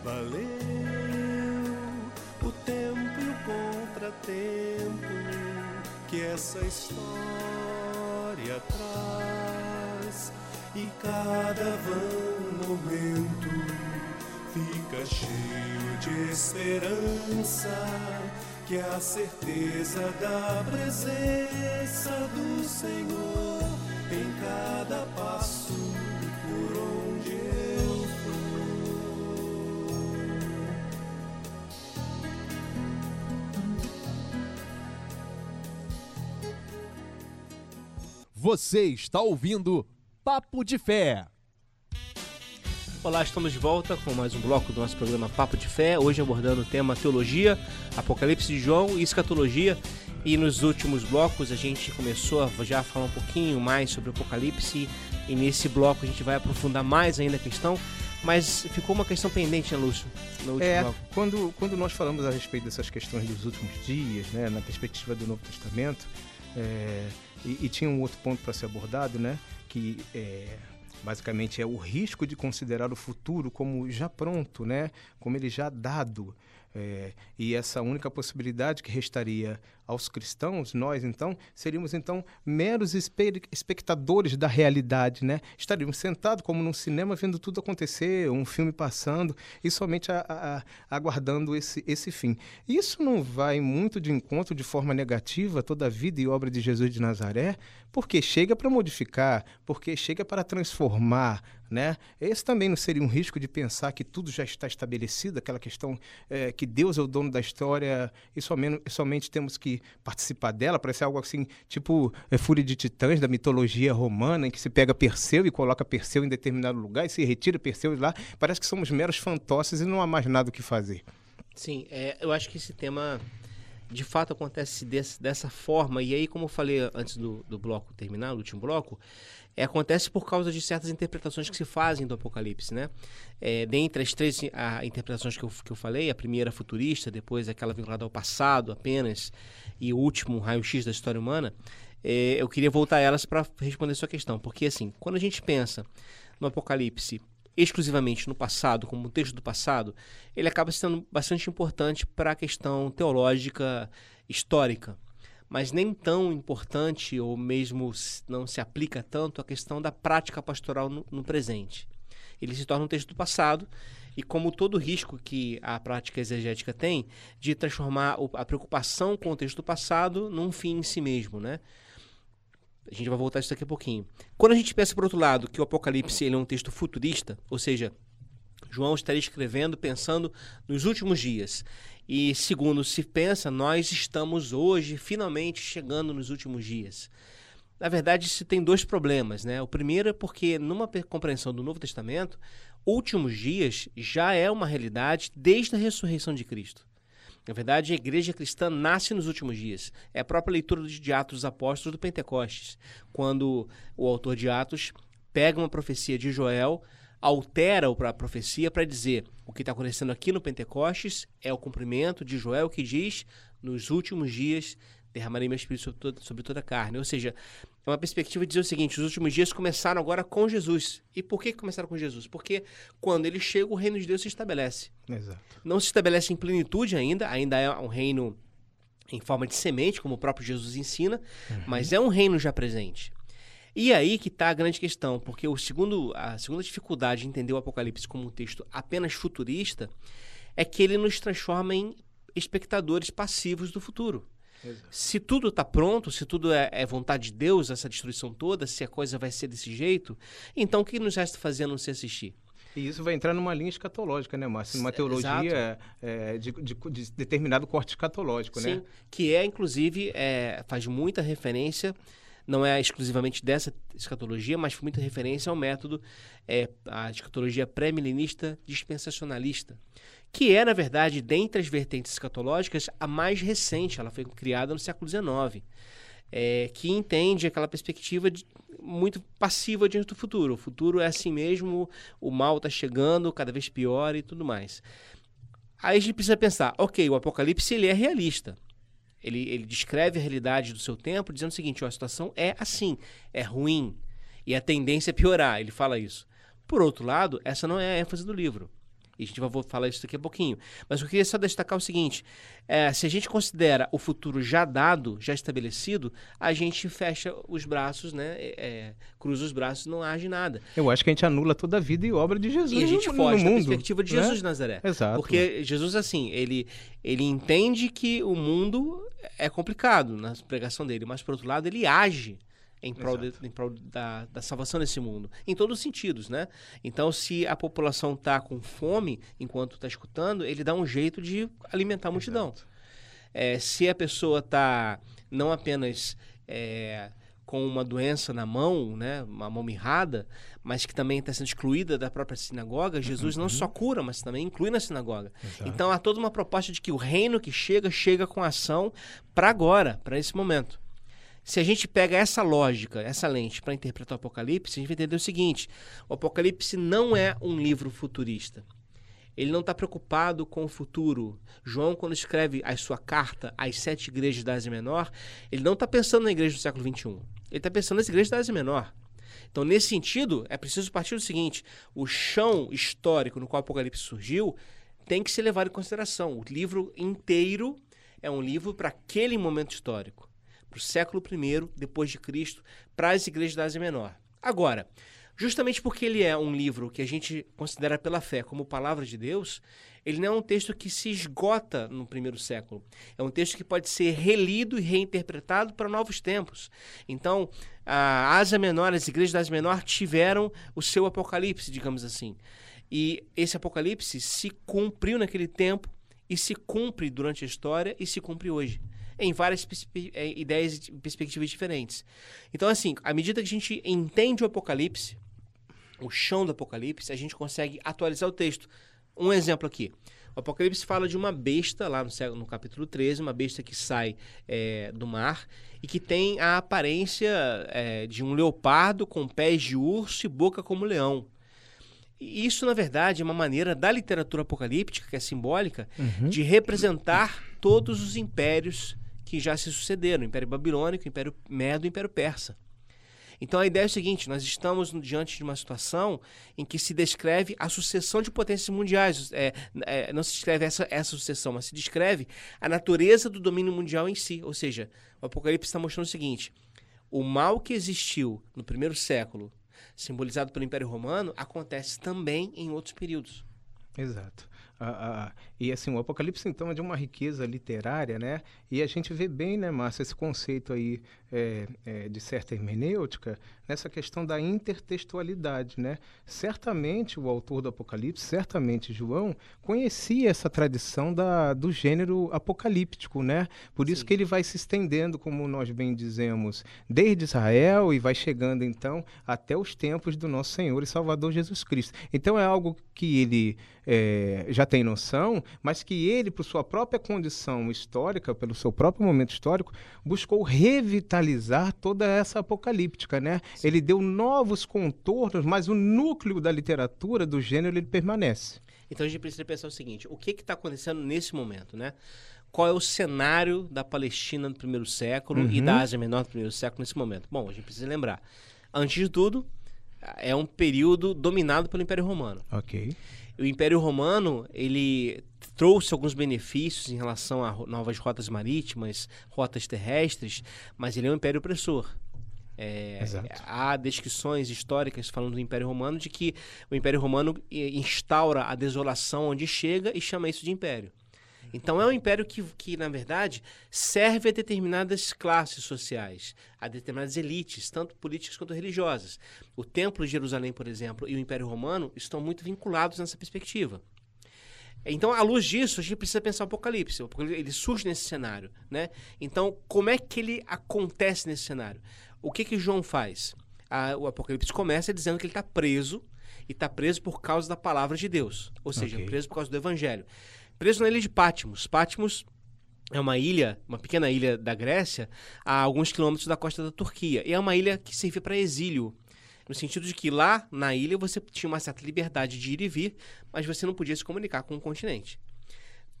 [SPEAKER 5] Valeu o tempo e o contratempo que essa história traz. E cada vão momento fica cheio de esperança, que a certeza da presença do Senhor em cada
[SPEAKER 1] Você está ouvindo Papo de Fé.
[SPEAKER 2] Olá, estamos de volta com mais um bloco do nosso programa Papo de Fé. Hoje abordando o tema teologia, Apocalipse de João e escatologia. E nos últimos blocos a gente começou a já falar um pouquinho mais sobre o Apocalipse. E nesse bloco a gente vai aprofundar mais ainda a questão. Mas ficou uma questão pendente, né, Lúcio? No último
[SPEAKER 3] É,
[SPEAKER 2] bloco.
[SPEAKER 3] quando, quando nós falamos a respeito dessas questões dos últimos dias, né, na perspectiva do Novo Testamento, é, e, e tinha um outro ponto para ser abordado, né, que é, basicamente é o risco de considerar o futuro como já pronto, né, como ele já dado. É, e essa única possibilidade que restaria aos cristãos, nós então, seríamos então meros espe- espectadores da realidade, né? Estaríamos sentados como num cinema vendo tudo acontecer, um filme passando e somente a- a- a- aguardando esse, esse fim. Isso não vai muito de encontro de forma negativa toda a vida e obra de Jesus de Nazaré, porque chega para modificar, porque chega para transformar, né? Esse também não seria um risco de pensar que tudo já está estabelecido, aquela questão eh, que Deus é o dono da história e somente, somente temos que participar dela, parece algo assim, tipo eh, Fúria de Titãs da mitologia romana, em que se pega Perseu e coloca Perseu em determinado lugar e se retira Perseu de lá, parece que somos meros fantoches e não há mais nada o que fazer.
[SPEAKER 2] Sim, é, eu acho que esse tema de fato acontece desse- dessa forma. E aí, como eu falei antes do, do bloco terminar, do último bloco, é, acontece por causa de certas interpretações que se fazem do Apocalipse, né? É, dentre as três ah, interpretações que eu, que eu falei, a primeira futurista, depois aquela vinculada ao passado apenas, e o último raio-x da história humana, é, eu queria voltar a elas para responder a sua questão. Porque, assim, quando a gente pensa no Apocalipse exclusivamente no passado, como um texto do passado, ele acaba sendo bastante importante para a questão teológica histórica, mas nem tão importante ou mesmo não se aplica tanto à questão da prática pastoral no, no presente. Ele se torna um texto do passado e como todo risco que a prática exegética tem de transformar a preocupação com o texto do passado num fim em si mesmo, né? A gente vai voltar isso daqui a pouquinho. Quando a gente pensa, por outro lado, que o Apocalipse ele é um texto futurista, ou seja, João estaria escrevendo pensando nos últimos dias. E segundo se pensa, nós estamos hoje finalmente chegando nos últimos dias. Na verdade, isso tem dois problemas, né? O primeiro é porque numa compreensão do Novo Testamento, últimos dias já é uma realidade desde a ressurreição de Cristo. Na verdade, a igreja cristã nasce nos últimos dias. É a própria leitura de Atos dos Apóstolos do Pentecostes, quando o autor de Atos pega uma profecia de Joel, altera a profecia para dizer o que está acontecendo aqui no Pentecostes é o cumprimento de Joel que diz: nos últimos dias derramarei meu espírito sobre toda, sobre toda a carne. Ou seja, é uma perspectiva de dizer o seguinte: os últimos dias começaram agora com Jesus. E por que começaram com Jesus? Porque quando ele chega, o reino de Deus se estabelece
[SPEAKER 3] Exato.
[SPEAKER 2] não se estabelece em plenitude ainda, ainda é um reino em forma de semente, como o próprio Jesus ensina, mas é um reino já presente. E aí que está a grande questão, porque o segundo, a segunda dificuldade de entender o Apocalipse como um texto apenas futurista é que ele nos transforma em espectadores passivos do futuro. Se tudo está pronto, se tudo é, é vontade de Deus, essa destruição toda, se a coisa vai ser desse jeito, então o que nos resta fazer a não se assistir?
[SPEAKER 3] E isso vai entrar numa linha escatológica, né, Márcio? Numa teologia é, de, de- de determinado corte escatológico,
[SPEAKER 2] Sim,
[SPEAKER 3] né?
[SPEAKER 2] que é, inclusive, é, faz muita referência, não é exclusivamente dessa escatologia, mas muita referência ao método, é, a escatologia pré-milenista dispensacionalista, que é, na verdade, dentre as vertentes escatológicas, a mais recente, ela foi criada no século XIX, é, que entende aquela perspectiva de- muito passiva diante do futuro. O futuro é assim mesmo, o mal está chegando, cada vez pior e tudo mais. Aí a gente precisa pensar, ok, o Apocalipse ele é realista. Ele, ele descreve a realidade do seu tempo dizendo o seguinte, a situação é assim, é ruim e a tendência é piorar, ele fala isso. Por outro lado, essa não é a ênfase do livro. E a gente vai vou falar isso daqui a pouquinho. Mas eu queria só destacar o seguinte: é, se a gente considera o futuro já dado, já estabelecido, a gente fecha os braços, né? É, é cruza os braços não age nada.
[SPEAKER 3] Eu acho que a gente anula toda a vida e obra de Jesus.
[SPEAKER 2] E a gente
[SPEAKER 3] no,
[SPEAKER 2] foge
[SPEAKER 3] no
[SPEAKER 2] da
[SPEAKER 3] mundo,
[SPEAKER 2] perspectiva de
[SPEAKER 3] né?
[SPEAKER 2] Jesus de Nazaré.
[SPEAKER 3] Exato.
[SPEAKER 2] Porque Jesus, assim, ele, ele entende que o mundo é complicado na pregação dele, mas, por outro lado, ele age em prol, de- em prol da, da salvação desse mundo. Em todos os sentidos, né? Então, se a população está com fome enquanto está escutando, ele dá um jeito de alimentar a multidão. É, se a pessoa está não apenas é, com uma doença na mão, né, uma mão mirrada, mas que também está sendo excluída da própria sinagoga, Jesus não só cura, mas também inclui na sinagoga.
[SPEAKER 3] Exato.
[SPEAKER 2] Então há toda uma proposta de que o reino que chega, chega com ação para agora, para esse momento. Se a gente pega essa lógica, essa lente para interpretar o Apocalipse, a gente vai entender o seguinte: o Apocalipse não é um livro futurista. Ele não está preocupado com o futuro. João, quando escreve a sua carta às sete igrejas da Ásia Menor, ele não está pensando na igreja do século XXI. Ele está pensando nas igrejas da Ásia Menor. Então, nesse sentido, é preciso partir do seguinte: o chão histórico no qual o Apocalipse surgiu tem que ser levado em consideração. O livro inteiro é um livro para aquele momento histórico, para o século I depois de Cristo, para as igrejas da Ásia Menor. Agora, justamente porque ele é um livro que a gente considera pela fé como palavra de Deus, ele não é um texto que se esgota no primeiro século. É um texto que pode ser relido e reinterpretado para novos tempos. Então, a Ásia Menor, as igrejas da Ásia Menor tiveram o seu apocalipse, digamos assim. E esse apocalipse se cumpriu naquele tempo e se cumpre durante a história e se cumpre hoje. Em várias eh, ideias e perspectivas diferentes. Então, assim, à medida que a gente entende o Apocalipse, o chão do Apocalipse, a gente consegue atualizar o texto. Um exemplo aqui. O Apocalipse fala de uma besta, lá no, no capítulo 13, uma besta que sai eh, do mar e que tem a aparência eh, de um leopardo com pés de urso e boca como leão. E Isso, na verdade, é uma maneira da literatura apocalíptica, que é simbólica, de representar todos os impérios que já se sucederam: o Império Babilônico, o Império Medo e o Império Persa. Então a ideia é o seguinte: nós estamos diante de uma situação em que se descreve a sucessão de potências mundiais. É, é, não se descreve essa, essa sucessão, mas se descreve a natureza do domínio mundial em si. Ou seja, o Apocalipse está mostrando o seguinte: o mal que existiu no primeiro século, simbolizado pelo Império Romano, acontece também em outros períodos.
[SPEAKER 3] Exato. Ah, ah, e assim, o Apocalipse então é de uma riqueza literária, né? E a gente vê bem, né, Márcia, esse conceito aí é, é, de certa hermenêutica nessa questão da intertextualidade, né? Certamente o autor do Apocalipse, certamente João, conhecia essa tradição da, do gênero apocalíptico, né? Por isso
[SPEAKER 2] Sim.
[SPEAKER 3] que ele vai se estendendo, como nós bem dizemos, desde Israel e vai chegando então até os tempos do nosso Senhor e Salvador Jesus Cristo. Então é algo que ele é, já tem noção, mas que ele, por sua própria condição histórica, pelo seu próprio momento histórico, buscou revitalizar toda essa apocalíptica, né? Ele deu novos contornos, mas o núcleo da literatura, do gênero, ele permanece.
[SPEAKER 2] Então a gente precisa pensar o seguinte: o que está acontecendo nesse momento, né? Qual é o cenário da Palestina no primeiro século e
[SPEAKER 3] Uhum.
[SPEAKER 2] da Ásia Menor no primeiro século nesse momento? Bom, a gente precisa lembrar. Antes de tudo, é um período dominado pelo Império Romano.
[SPEAKER 3] Ok.
[SPEAKER 2] O Império Romano, ele trouxe alguns benefícios em relação a novas rotas marítimas, rotas terrestres, mas ele é um império opressor. É, há descrições históricas falando do Império Romano de que o Império Romano eh, instaura a desolação onde chega e chama isso de império. Então é um império que, que, na verdade, serve a determinadas classes sociais, a determinadas elites, tanto políticas quanto religiosas. O Templo de Jerusalém, por exemplo, e o Império Romano estão muito vinculados nessa perspectiva. Então, à luz disso, a gente precisa pensar o Apocalipse. Apocalipse ele surge nesse cenário, né? Então, como é que ele acontece nesse cenário? O que que João faz? Ah, o Apocalipse começa dizendo que ele está preso e está preso por causa da palavra de Deus, ou seja,
[SPEAKER 3] Ok.
[SPEAKER 2] preso por causa do Evangelho. Preso na ilha de Patmos. Patmos é uma ilha, uma pequena ilha da Grécia, a alguns quilômetros da costa da Turquia. E é uma ilha que servia para exílio. No sentido de que lá na ilha você tinha uma certa liberdade de ir e vir, mas você não podia se comunicar com o continente.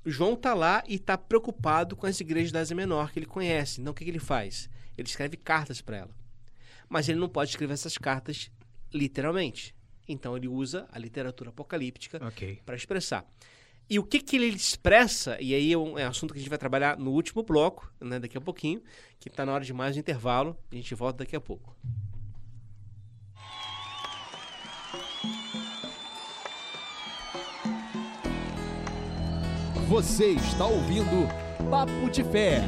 [SPEAKER 2] João está lá e está preocupado com as igrejas da Ásia Menor que ele conhece. Então o que, que ele faz? Ele escreve cartas para ela. Mas ele não pode escrever essas cartas literalmente. então ele usa a literatura apocalíptica
[SPEAKER 3] Ok.
[SPEAKER 2] para expressar. E o que, que ele expressa, e aí é um é um assunto que a gente vai trabalhar no último bloco, né, daqui a pouquinho, que está na hora de mais um intervalo, a gente volta daqui a pouco.
[SPEAKER 1] Você está ouvindo Papo de Fé.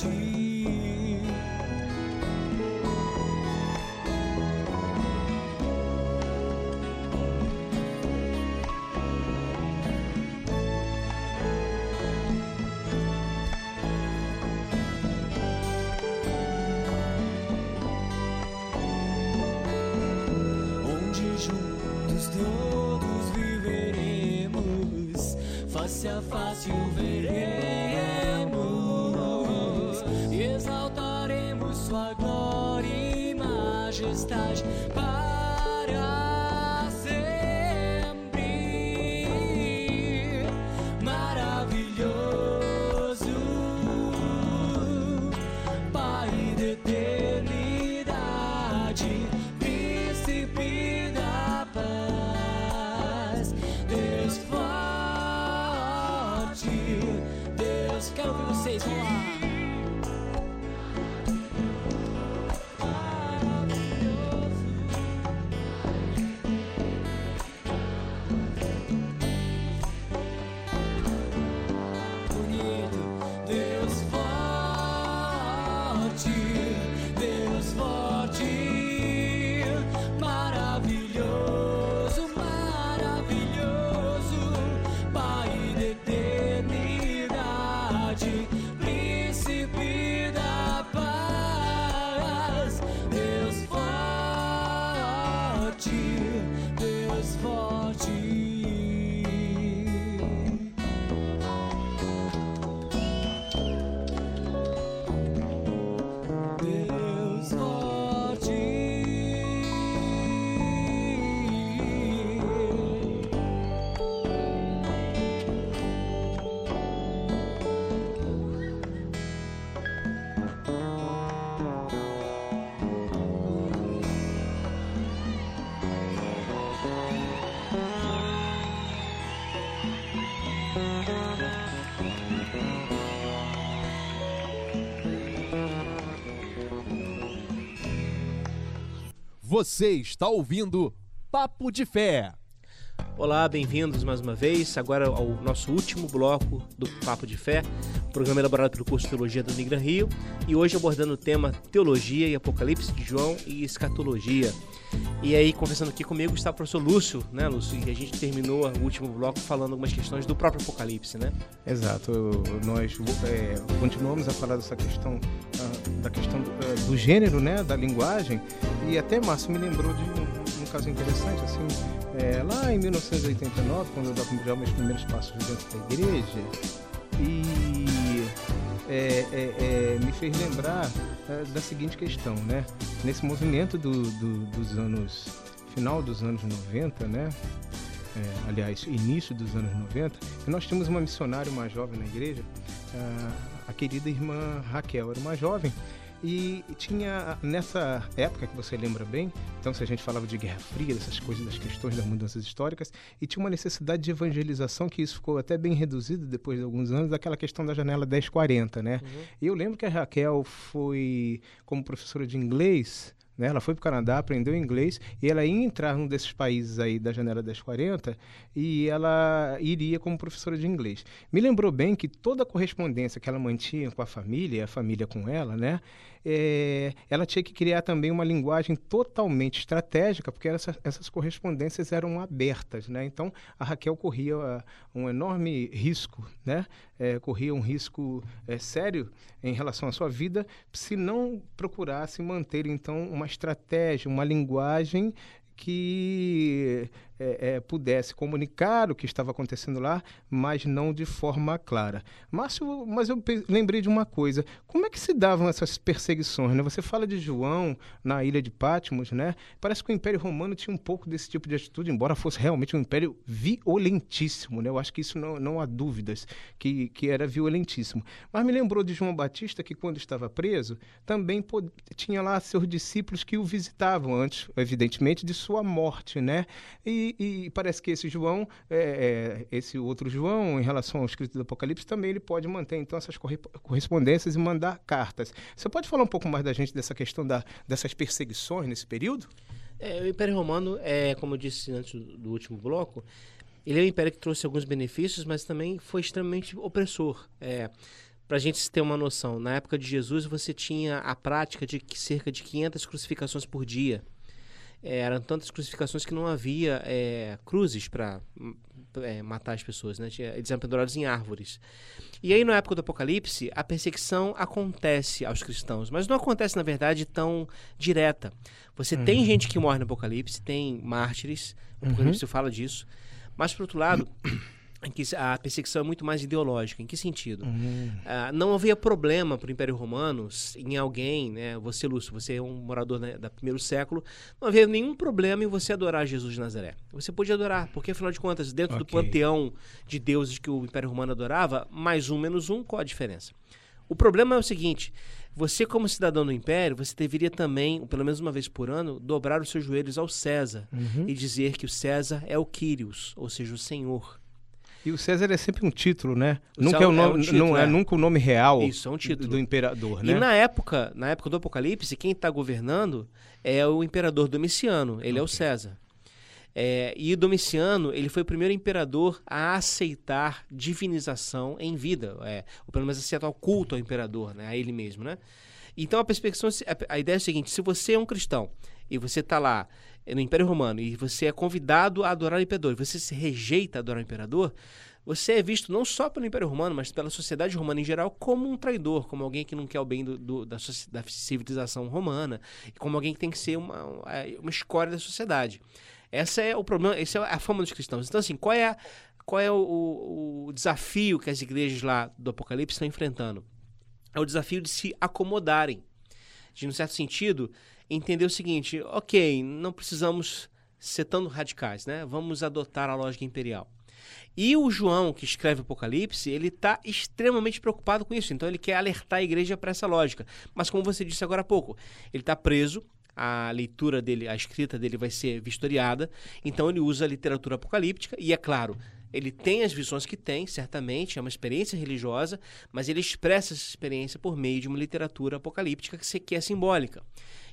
[SPEAKER 5] Forte. Majestade para
[SPEAKER 1] Você está ouvindo Papo de Fé.
[SPEAKER 2] Olá, bem-vindos mais uma vez. Agora ao nosso último bloco do Papo de Fé, programa elaborado pelo curso de Teologia do Unigran Rio, e hoje abordando o tema Teologia e Apocalipse de João e Escatologia. E aí, conversando aqui comigo está o professor Lúcio, né, Lúcio? E a gente terminou o último bloco falando algumas questões do próprio Apocalipse, né?
[SPEAKER 3] Exato. Nós é, continuamos a falar dessa questão, ah, da questão do, ah, do gênero, né, da linguagem, e até Márcio me lembrou de um, um caso interessante, assim, é, lá em 1989, quando eu dava já meus primeiros passos dentro da igreja, e é, é, é, me fez lembrar é, da seguinte questão, né? nesse movimento do, do, dos anos, final dos anos 90, né? É, aliás, início dos anos 90, nós tínhamos uma missionária, uma jovem na igreja, a, a querida irmã Raquel, era uma jovem e tinha, nessa época que você lembra bem, então se a gente falava de Guerra Fria, dessas coisas, das questões das mudanças históricas, e tinha uma necessidade de evangelização, que isso ficou até bem reduzido depois de alguns anos, daquela questão da janela 1040, né? Uhum. E eu lembro que a Raquel foi, como professora de inglês, né? Ela foi para o Canadá, aprendeu inglês e ela ia entrar num desses países aí da janela 1040 e ela iria como professora de inglês. Me lembrou bem que toda a correspondência que ela mantinha com a família, a família com ela, né? É, ela tinha que criar também uma linguagem totalmente estratégica, porque essa, essas correspondências eram abertas. Né? Então, a Raquel corria uh, um enorme risco, né? É, corria um risco é, sério em relação à sua vida, se não procurasse manter, então, uma estratégia, uma linguagem que é, é, pudesse comunicar o que estava acontecendo lá, mas não de forma clara. Márcio, mas eu lembrei de uma coisa: como é que se davam essas perseguições? Né? Você fala de João na ilha de Patmos, né? Parece que o Império Romano tinha um pouco desse tipo de atitude, embora fosse realmente um império violentíssimo. Né? Eu acho que isso não, não há dúvidas que, que era violentíssimo. Mas me lembrou de João Batista que, quando estava preso, também tinha lá seus discípulos que o visitavam antes, evidentemente, de sua morte, né? E e, parece que esse João, é, é, esse outro João, em relação ao escrito do Apocalipse, também ele pode manter então essas correspondências e mandar cartas. Você pode falar um pouco mais da gente dessa questão da, dessas perseguições nesse período?
[SPEAKER 2] É, o Império Romano, é, como eu disse antes do último bloco, ele é um império que trouxe alguns benefícios, mas também foi extremamente opressor. É, para a gente ter uma noção, na época de Jesus você tinha a prática de cerca de 500 crucificações por dia é, eram tantas crucificações que não havia é, cruzes para é, matar as pessoas, né? eles eram pendurados em árvores. E aí, na época do Apocalipse, a perseguição acontece aos cristãos, mas não acontece, na verdade, tão direta. Você uhum. tem gente que morre no Apocalipse, tem mártires, o Apocalipse uhum. fala disso, mas, por outro lado em que a perseguição é muito mais ideológica. Em que sentido? Uhum. Uh, não havia problema para o Império Romano em alguém, né? Você, Lúcio, você é um morador né, da primeiro século, não havia nenhum problema em você adorar Jesus de Nazaré. Você podia adorar, porque afinal de contas, dentro okay. do panteão de deuses que o Império Romano adorava, mais um menos um, qual a diferença? O problema é o seguinte: você, como cidadão do Império, você deveria também, pelo menos uma vez por ano, dobrar os seus joelhos ao César uhum. e dizer que o César é o Quírios, ou seja, o Senhor.
[SPEAKER 3] E o César é sempre um título, né? nunca é, o nome, é um título, não é. é. nunca o nome real
[SPEAKER 2] Isso, é um título.
[SPEAKER 3] do imperador, né?
[SPEAKER 2] E na época, na época do Apocalipse, quem está governando é o imperador Domiciano, ele okay. é o César. É, e Domiciano, ele foi o primeiro imperador a aceitar divinização em vida, é, ou pelo menos aceitar o culto ao imperador, né, a ele mesmo, né? Então a perspectiva, a ideia é a seguinte: se você é um cristão e você está lá no Império Romano e você é convidado a adorar o imperador, você se rejeita a adorar o imperador, você é visto não só pelo Império Romano, mas pela sociedade romana em geral como um traidor, como alguém que não quer o bem do, do, da, da, civilização romana, como alguém que tem que ser uma, uma escória da sociedade. Essa é o problema, essa é a fama dos cristãos. Então, assim, qual é, a, qual é o, o desafio que as igrejas lá do Apocalipse estão enfrentando? É o desafio de se acomodarem. De, um certo sentido, entender o seguinte: ok, não precisamos ser tão radicais, né? Vamos adotar a lógica imperial. E o João, que escreve o Apocalipse, ele está extremamente preocupado com isso. Então ele quer alertar a igreja para essa lógica. Mas como você disse agora há pouco, ele está preso, a leitura dele, a escrita dele vai ser vistoriada. Então ele usa a literatura apocalíptica e, é claro, ele tem as visões que tem, certamente, é uma experiência religiosa, mas ele expressa essa experiência por meio de uma literatura apocalíptica que é simbólica.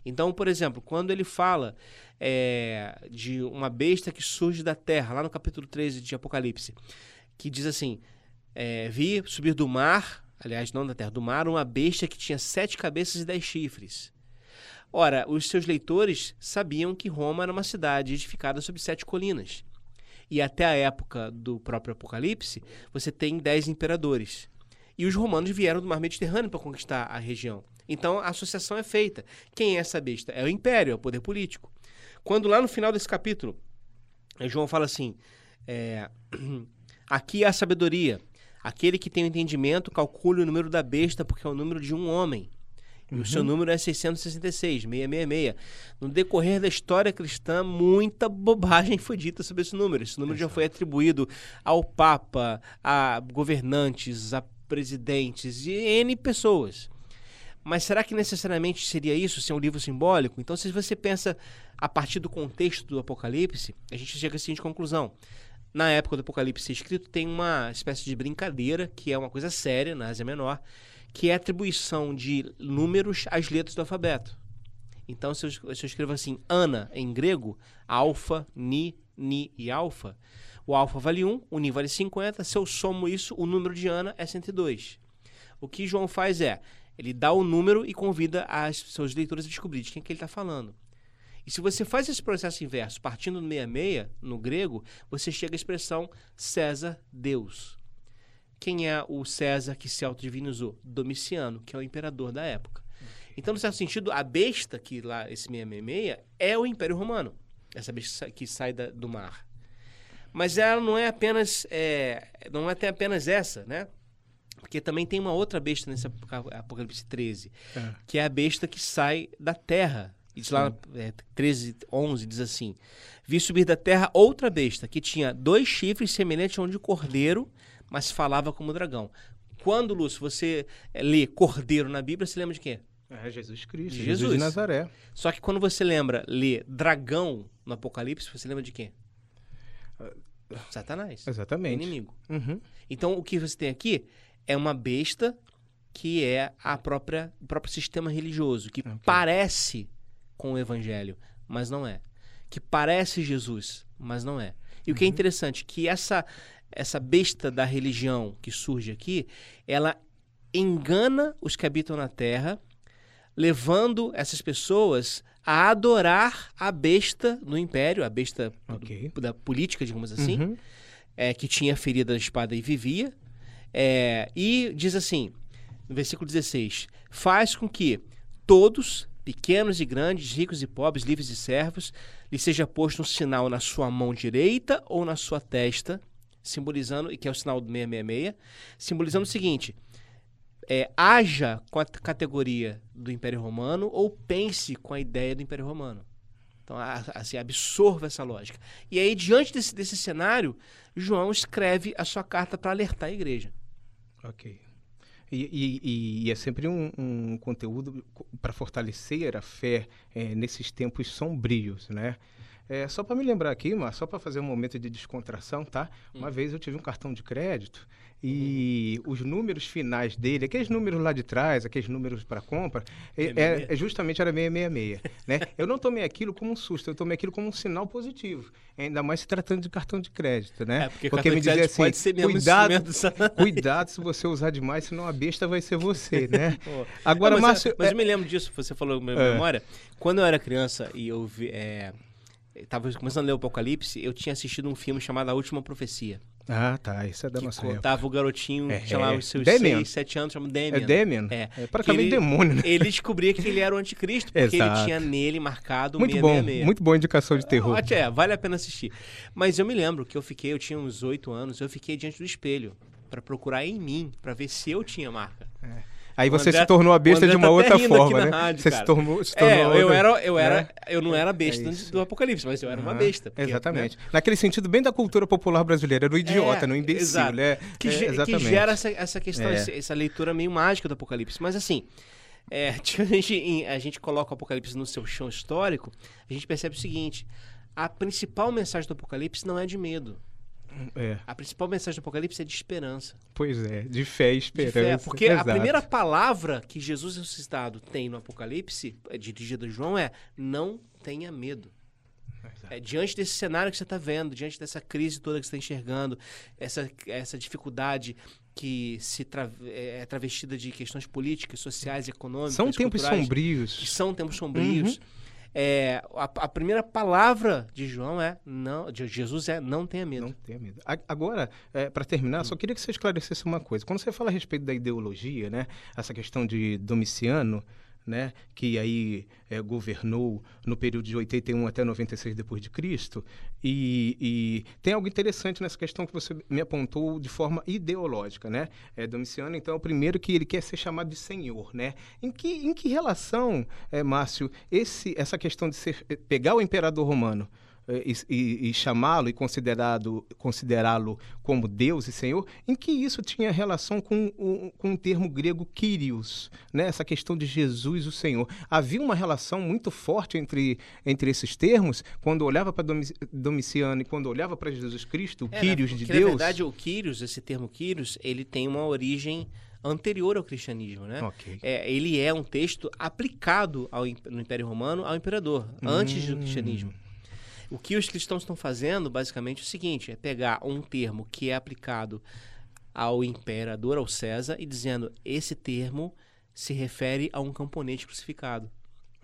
[SPEAKER 2] Então, por exemplo, quando ele fala é, de uma besta que surge da terra, lá no capítulo 13 de Apocalipse, que diz assim: é, Vi subir do mar, aliás, não da terra, do mar, uma besta que tinha sete cabeças e dez chifres. Ora, os seus leitores sabiam que Roma era uma cidade edificada sobre sete colinas. E até a época do próprio Apocalipse, você tem dez imperadores. E os romanos vieram do mar Mediterrâneo para conquistar a região. Então a associação é feita. Quem é essa besta? É o império, é o poder político. Quando lá no final desse capítulo, João fala assim: é, aqui há sabedoria. Aquele que tem o entendimento calcule o número da besta, porque é o número de um homem. E o seu número é 666, 666. No decorrer da história cristã, muita bobagem foi dita sobre esse número. Esse número já foi atribuído ao Papa, a governantes, a presidentes e N pessoas. Mas será que necessariamente seria isso, ser um livro simbólico? Então, se você pensa a partir do contexto do Apocalipse, a gente chega à seguinte conclusão. Na época do Apocalipse escrito, tem uma espécie de brincadeira, que é uma coisa séria na Ásia Menor, que é a atribuição de números às letras do alfabeto. Então, se eu, se eu escrevo assim, Ana em grego, alfa, ni, ni e alfa, o alfa vale 1, o ni vale 50. Se eu somo isso, o número de Ana é 102. O que João faz é, ele dá o número e convida as seus leitores a descobrir de quem que ele está falando. E se você faz esse processo inverso, partindo do 66, no grego, você chega à expressão César Deus. Quem é o César que se autodivinizou? Domiciano, que é o imperador da época. Então, no certo sentido, a besta que lá, esse 666, é o Império Romano. Essa besta que sai da, do mar. Mas ela não é apenas, é, não é apenas essa, né? Porque também tem uma outra besta nesse Apocalipse 13, é. que é a besta que sai da terra. E diz lá, é, 13, 11, diz assim: Vi subir da terra outra besta, que tinha dois chifres semelhantes a um de cordeiro, mas falava como dragão. Quando, Lúcio, você é, lê cordeiro na Bíblia, você lembra de quê?
[SPEAKER 3] É Jesus Cristo,
[SPEAKER 2] de
[SPEAKER 3] Jesus. Jesus de Nazaré.
[SPEAKER 2] Só que quando você lembra, lê dragão no Apocalipse, você lembra de quê? Satanás.
[SPEAKER 3] Exatamente.
[SPEAKER 2] inimigo.
[SPEAKER 3] Uhum.
[SPEAKER 2] Então, o que você tem aqui é uma besta que é a própria, o próprio sistema religioso, que okay. parece com o evangelho, mas não é. Que parece Jesus, mas não é. E uhum. o que é uhum. interessante, que essa, essa besta da religião que surge aqui, ela engana os que habitam na terra, levando essas pessoas a adorar a besta no império, a besta okay. do, da política, digamos assim, uhum. é, que tinha ferida da espada e vivia, é, e diz assim, no versículo 16: Faz com que todos, pequenos e grandes, ricos e pobres, livres e servos, lhe seja posto um sinal na sua mão direita ou na sua testa, simbolizando, e que é o sinal do 666, simbolizando o seguinte: é, haja com a categoria do Império Romano ou pense com a ideia do Império Romano. Então, assim, absorva essa lógica. E aí, diante desse, desse cenário, João escreve a sua carta para alertar a igreja.
[SPEAKER 3] Ok. E, e, e, é sempre um, um conteúdo para fortalecer a fé é, nesses tempos sombrios, né? É, só para me lembrar aqui, mas só para fazer um momento de descontração, tá? Uma hum. vez eu tive um cartão de crédito e uhum. os números finais dele, aqueles números lá de trás, aqueles números para compra, é, é, é, justamente era 666, né? Eu não tomei aquilo como um susto, eu tomei aquilo como um sinal positivo, ainda mais se tratando de cartão de crédito, né?
[SPEAKER 2] É, porque, porque me dizia assim, pode ser
[SPEAKER 3] cuidado, cuidado se você usar demais, senão a besta vai ser você, né? Agora,
[SPEAKER 2] não,
[SPEAKER 3] mas, Márcio,
[SPEAKER 2] mas eu me lembro disso, você falou minha é. memória, quando eu era criança e eu vi, estava começando a ler o Apocalipse, eu tinha assistido um filme chamado A Última Profecia.
[SPEAKER 3] Ah, tá. Isso é da
[SPEAKER 2] que
[SPEAKER 3] nossa época.
[SPEAKER 2] o garotinho, é, sei lá, os seus Demian. 6, 7 anos, chama Demian.
[SPEAKER 3] É Demian?
[SPEAKER 2] É.
[SPEAKER 3] é praticamente ele, demônio, né?
[SPEAKER 2] Ele descobria que ele era o anticristo, porque Exato. ele tinha nele marcado
[SPEAKER 3] muito 666. Bom, muito boa indicação de terror.
[SPEAKER 2] É, vale a pena assistir. Mas eu me lembro que eu fiquei, eu tinha uns 8 anos, eu fiquei diante do espelho para procurar em mim, para ver se eu tinha marca.
[SPEAKER 3] É. Aí você André, se tornou a besta de uma tá outra forma, né? Rádio, você se tornou, se tornou
[SPEAKER 2] é, outra, eu era, eu era, né? eu não era besta é do Apocalipse, mas eu era uma besta.
[SPEAKER 3] Porque, exatamente. Né? Naquele sentido bem da cultura popular brasileira, era o idiota, é, no imbecil,
[SPEAKER 2] exato.
[SPEAKER 3] né?
[SPEAKER 2] Que, é, exatamente. que gera essa, essa questão, é. essa leitura meio mágica do Apocalipse. Mas assim, é, a, gente, a gente coloca o Apocalipse no seu chão histórico, a gente percebe o seguinte: a principal mensagem do Apocalipse não é de medo.
[SPEAKER 3] É.
[SPEAKER 2] A principal mensagem do Apocalipse é de esperança.
[SPEAKER 3] Pois é, de fé e esperança. De fé,
[SPEAKER 2] porque Exato. a primeira palavra que Jesus ressuscitado tem no Apocalipse, é dirigida a João, é não tenha medo. É, diante desse cenário que você está vendo, diante dessa crise toda que você está enxergando, essa, essa dificuldade que se tra é, é travestida de questões políticas, sociais, econômicas.
[SPEAKER 3] São tempos sombrios.
[SPEAKER 2] São tempos sombrios. Uhum. É, a, a, primeira palavra de João é não, de Jesus é não tenha medo.
[SPEAKER 3] Não tenha medo. Agora, é, para terminar, hum. só queria que você esclarecesse uma coisa. Quando você fala a respeito da ideologia, né, essa questão de Domiciano, né, que aí é, governou no período de 81 até 96 depois de Cristo, e, tem algo interessante nessa questão que você me apontou de forma ideológica, né? É, Domiciano, então, é o primeiro que ele quer ser chamado de senhor, né? Em que, em que relação, é, Márcio, esse, essa questão de ser, pegar o imperador romano eh, e, e, e chamá-lo e considerado considerá-lo como Deus e Senhor, em que isso tinha relação com, o, com o termo grego Kyrios, né? essa questão de Jesus o Senhor. Havia uma relação muito forte entre, entre esses termos, quando olhava para Domiciano e quando olhava para Jesus Cristo, o é, Kyrios de Deus. Na
[SPEAKER 2] verdade, o Kyrios, esse termo Kyrios, ele tem uma origem anterior ao cristianismo, né?
[SPEAKER 3] Okay.
[SPEAKER 2] É, ele é um texto aplicado ao, no Império Romano ao imperador, hum. antes do cristianismo. O que os cristãos estão fazendo, basicamente, é o seguinte: é pegar um termo que é aplicado ao imperador, ao César, e dizendo esse termo se refere a um camponete crucificado.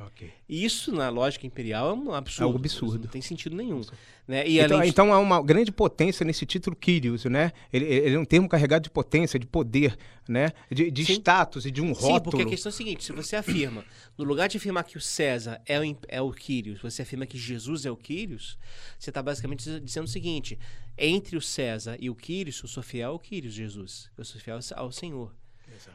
[SPEAKER 3] Okay.
[SPEAKER 2] Isso, na lógica imperial, é um absurdo. É
[SPEAKER 3] algo absurdo.
[SPEAKER 2] Não tem sentido nenhum.
[SPEAKER 3] Né? E então, de... então há uma grande potência nesse título Kyrios, né? Ele, ele, é um termo carregado de potência, de poder, né? De, de status e de um rótulo. Sim,
[SPEAKER 2] porque a questão é a seguinte, se você afirma, no lugar de afirmar que o César é o, é o Kyrios, você afirma que Jesus é o Kyrios, você está basicamente dizendo o seguinte, entre o César e o Kyrios, eu sou fiel ao Kyrios, Jesus. Eu sou fiel ao Senhor.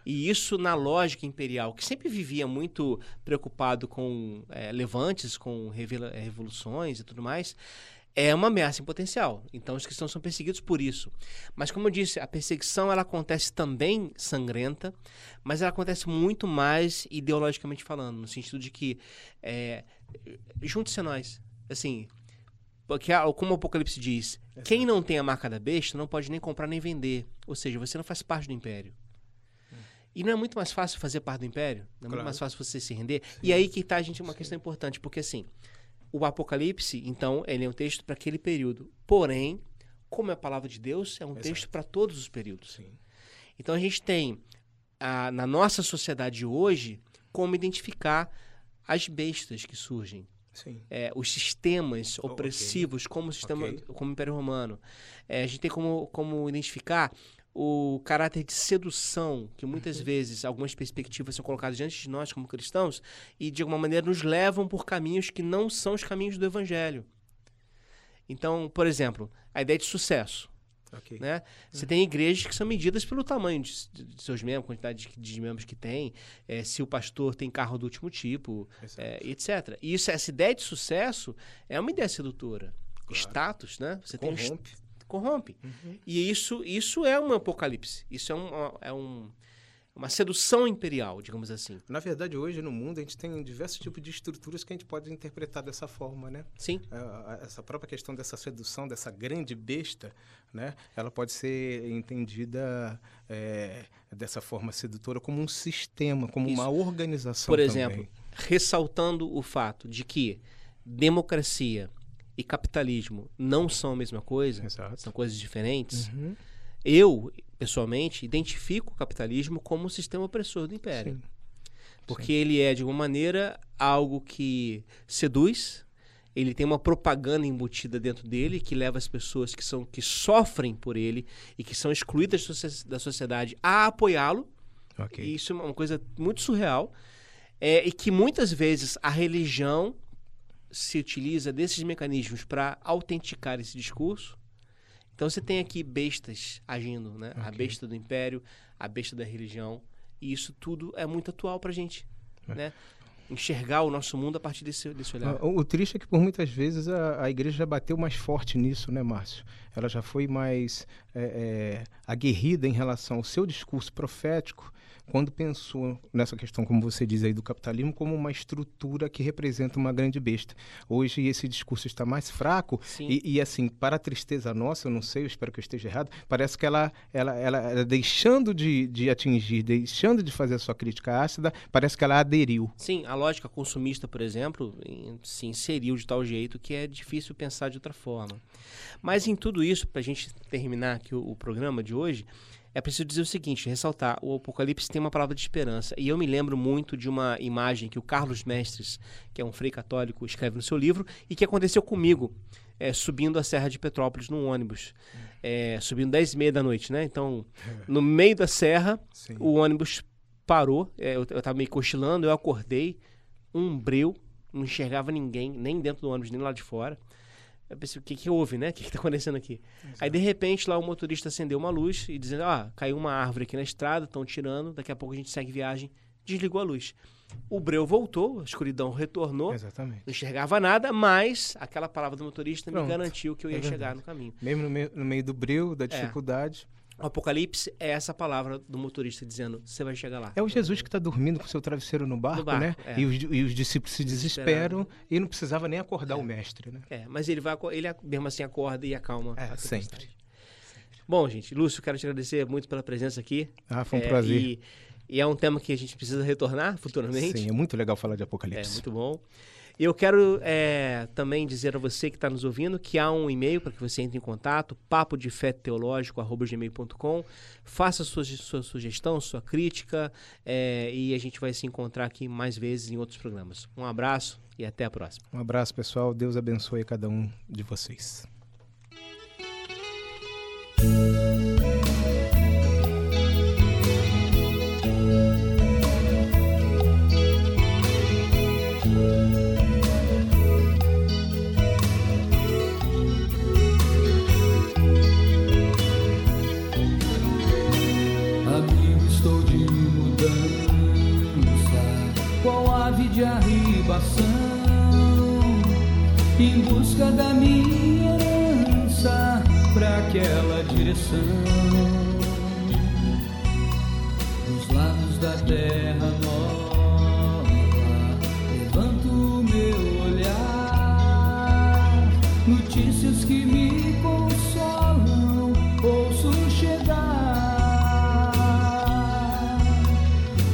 [SPEAKER 2] E isso na lógica imperial, que sempre vivia muito preocupado com é, levantes, com revoluções e tudo mais, é uma ameaça em potencial. Então os cristãos são perseguidos por isso. Mas como eu disse, a perseguição ela acontece também sangrenta, mas ela acontece muito mais ideologicamente falando, no sentido de que é, junte-se a nós. Assim, porque como o Apocalipse diz, quem não tem a marca da besta não pode nem comprar nem vender. Ou seja, você não faz parte do império. E não é muito mais fácil fazer parte do império? Não é claro. muito mais fácil você se render? Sim. E aí que está, gente, uma Sim. questão importante, porque assim, o Apocalipse, então, ele é um texto para aquele período. Porém, como é a palavra de Deus, é um Exato. texto para todos os períodos. Sim. Então a gente tem, a, na nossa sociedade hoje, como identificar as bestas que surgem. É, os sistemas oh, opressivos, okay. como o sistema, okay. como o Império Romano. É, a gente tem como, como identificar o caráter de sedução que muitas uhum. vezes algumas perspectivas são colocadas diante de nós como cristãos e de alguma maneira nos levam por caminhos que não são os caminhos do evangelho. Então, por exemplo, a ideia de sucesso. Okay. Né? Você uhum. tem igrejas que são medidas pelo tamanho de, de seus membros, quantidade de, de membros que tem, é, se o pastor tem carro do último tipo, é, etc. E isso, essa ideia de sucesso é uma ideia sedutora. Claro. Status, né? Você
[SPEAKER 3] Corrompe.
[SPEAKER 2] tem corrompe. Uhum. E isso, isso é um apocalipse. Isso é, um, é um, uma sedução imperial, digamos assim.
[SPEAKER 3] Na verdade, hoje no mundo a gente tem diversos tipos de estruturas que a gente pode interpretar dessa forma, né?
[SPEAKER 2] Sim.
[SPEAKER 3] É, essa própria questão dessa sedução, dessa grande besta, né? Ela pode ser entendida é, dessa forma sedutora como um sistema, como Isso. uma organização.
[SPEAKER 2] Por exemplo, também. ressaltando o fato de que democracia e capitalismo não são a mesma coisa,
[SPEAKER 3] Exato.
[SPEAKER 2] são coisas diferentes. Uhum. Eu, pessoalmente, identifico o capitalismo como um sistema opressor do império. Sim. Porque Sim. ele é, de alguma maneira, algo que seduz, ele tem uma propaganda embutida dentro dele que leva as pessoas que são que sofrem por ele e que são excluídas da sociedade a apoiá-lo.
[SPEAKER 3] Okay.
[SPEAKER 2] E isso é uma coisa muito surreal. É, e que muitas vezes a religião se utiliza desses mecanismos para autenticar esse discurso. Então você tem aqui bestas agindo, né? Okay. A besta do império, a besta da religião, e isso tudo é muito atual para a gente, é. né? Enxergar o nosso mundo a partir desse, desse olhar.
[SPEAKER 3] O, o triste é que por muitas vezes a, a igreja já bateu mais forte nisso, né, Márcio? Ela já foi mais é, é, aguerrida em relação ao seu discurso profético quando pensou nessa questão, como você diz aí, do capitalismo como uma estrutura que representa uma grande besta. Hoje esse discurso está mais fraco e, e, assim, para a tristeza nossa, eu não sei, eu espero que eu esteja errado, parece que ela, ela, ela, ela deixando de, de atingir, deixando de fazer a sua crítica ácida, parece que ela aderiu.
[SPEAKER 2] Sim, a lógica consumista, por exemplo, se inseriu de tal jeito que é difícil pensar de outra forma. Mas em tudo isso, para a gente terminar aqui o, o programa de hoje, é preciso dizer o seguinte, ressaltar, o Apocalipse tem uma palavra de esperança. E eu me lembro muito de uma imagem que o Carlos Mestres, que é um frei católico, escreve no seu livro e que aconteceu comigo, é, subindo a Serra de Petrópolis num ônibus. É, subindo 10 e meia da noite, né? Então, no meio da serra, Sim. o ônibus parou, é, eu, eu tava meio cochilando, eu acordei, um breu, não enxergava ninguém, nem dentro do ônibus, nem lá de fora. Eu pensei, o que que houve, né? O que que tá acontecendo aqui? Aí, de repente, lá o motorista acendeu uma luz e dizendo, ah, caiu uma árvore aqui na estrada, estão tirando, daqui a pouco a gente segue viagem. Desligou a luz. O breu voltou, a escuridão retornou,
[SPEAKER 3] Exatamente.
[SPEAKER 2] não enxergava nada, mas aquela palavra do motorista
[SPEAKER 3] Pronto.
[SPEAKER 2] me garantiu que eu ia
[SPEAKER 3] É
[SPEAKER 2] chegar no caminho.
[SPEAKER 3] Mesmo no meio, no meio do breu, da dificuldade.
[SPEAKER 2] O Apocalipse é essa palavra do motorista dizendo, você vai chegar lá.
[SPEAKER 3] É o Jesus que está dormindo com seu travesseiro no barco,
[SPEAKER 2] barco,
[SPEAKER 3] né?
[SPEAKER 2] é.
[SPEAKER 3] E, os, e os discípulos se desesperam e não precisava nem acordar o mestre, né?
[SPEAKER 2] É, mas ele vai, ele mesmo assim acorda e acalma.
[SPEAKER 3] É, sempre.
[SPEAKER 2] tempestade. Bom, gente, Lúcio, quero te agradecer muito pela presença aqui.
[SPEAKER 3] Ah, foi um
[SPEAKER 2] É,
[SPEAKER 3] prazer.
[SPEAKER 2] E, e é um tema que a gente precisa retornar futuramente.
[SPEAKER 3] Sim, é muito legal falar de
[SPEAKER 2] É,
[SPEAKER 3] Apocalipse.
[SPEAKER 2] muito bom. Eu quero é, também dizer a você que está nos ouvindo que há um e-mail para que você entre em contato, papo de fé teológico, faça sua, sua sugestão, sua crítica, é, e a gente vai se encontrar aqui mais vezes em outros programas. Um abraço e até a próxima.
[SPEAKER 3] Um abraço, pessoal. Deus abençoe cada um de vocês.
[SPEAKER 6] De arribação, em busca da minha herança para aquela direção. Dos lados da terra nova, levanto o meu olhar, notícias que me consolam, ouço chegar.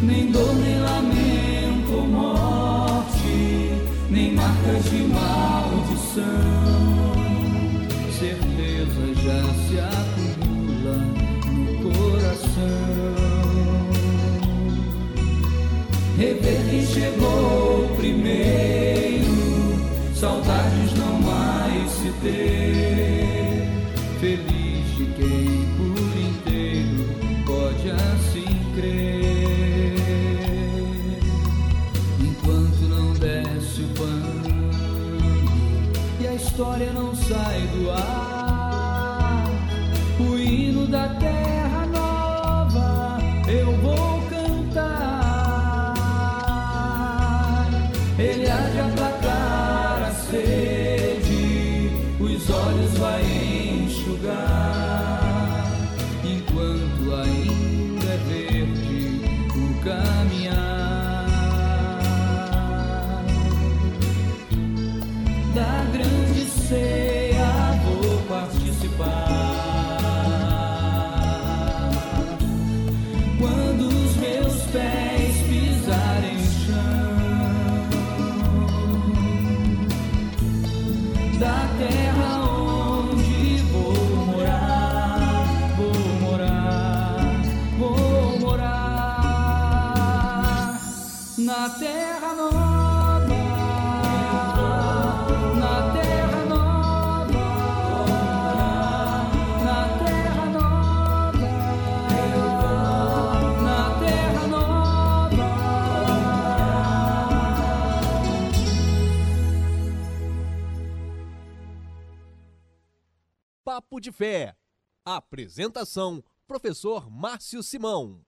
[SPEAKER 6] Nem dor, nem lamento, de maldição. Certeza já se acumula no coração. Rever quem chegou primeiro, saudades não mais se ter. Feliz de quem história não sai do ar,
[SPEAKER 1] Papo de Fé. Apresentação: Professor Márcio Simão.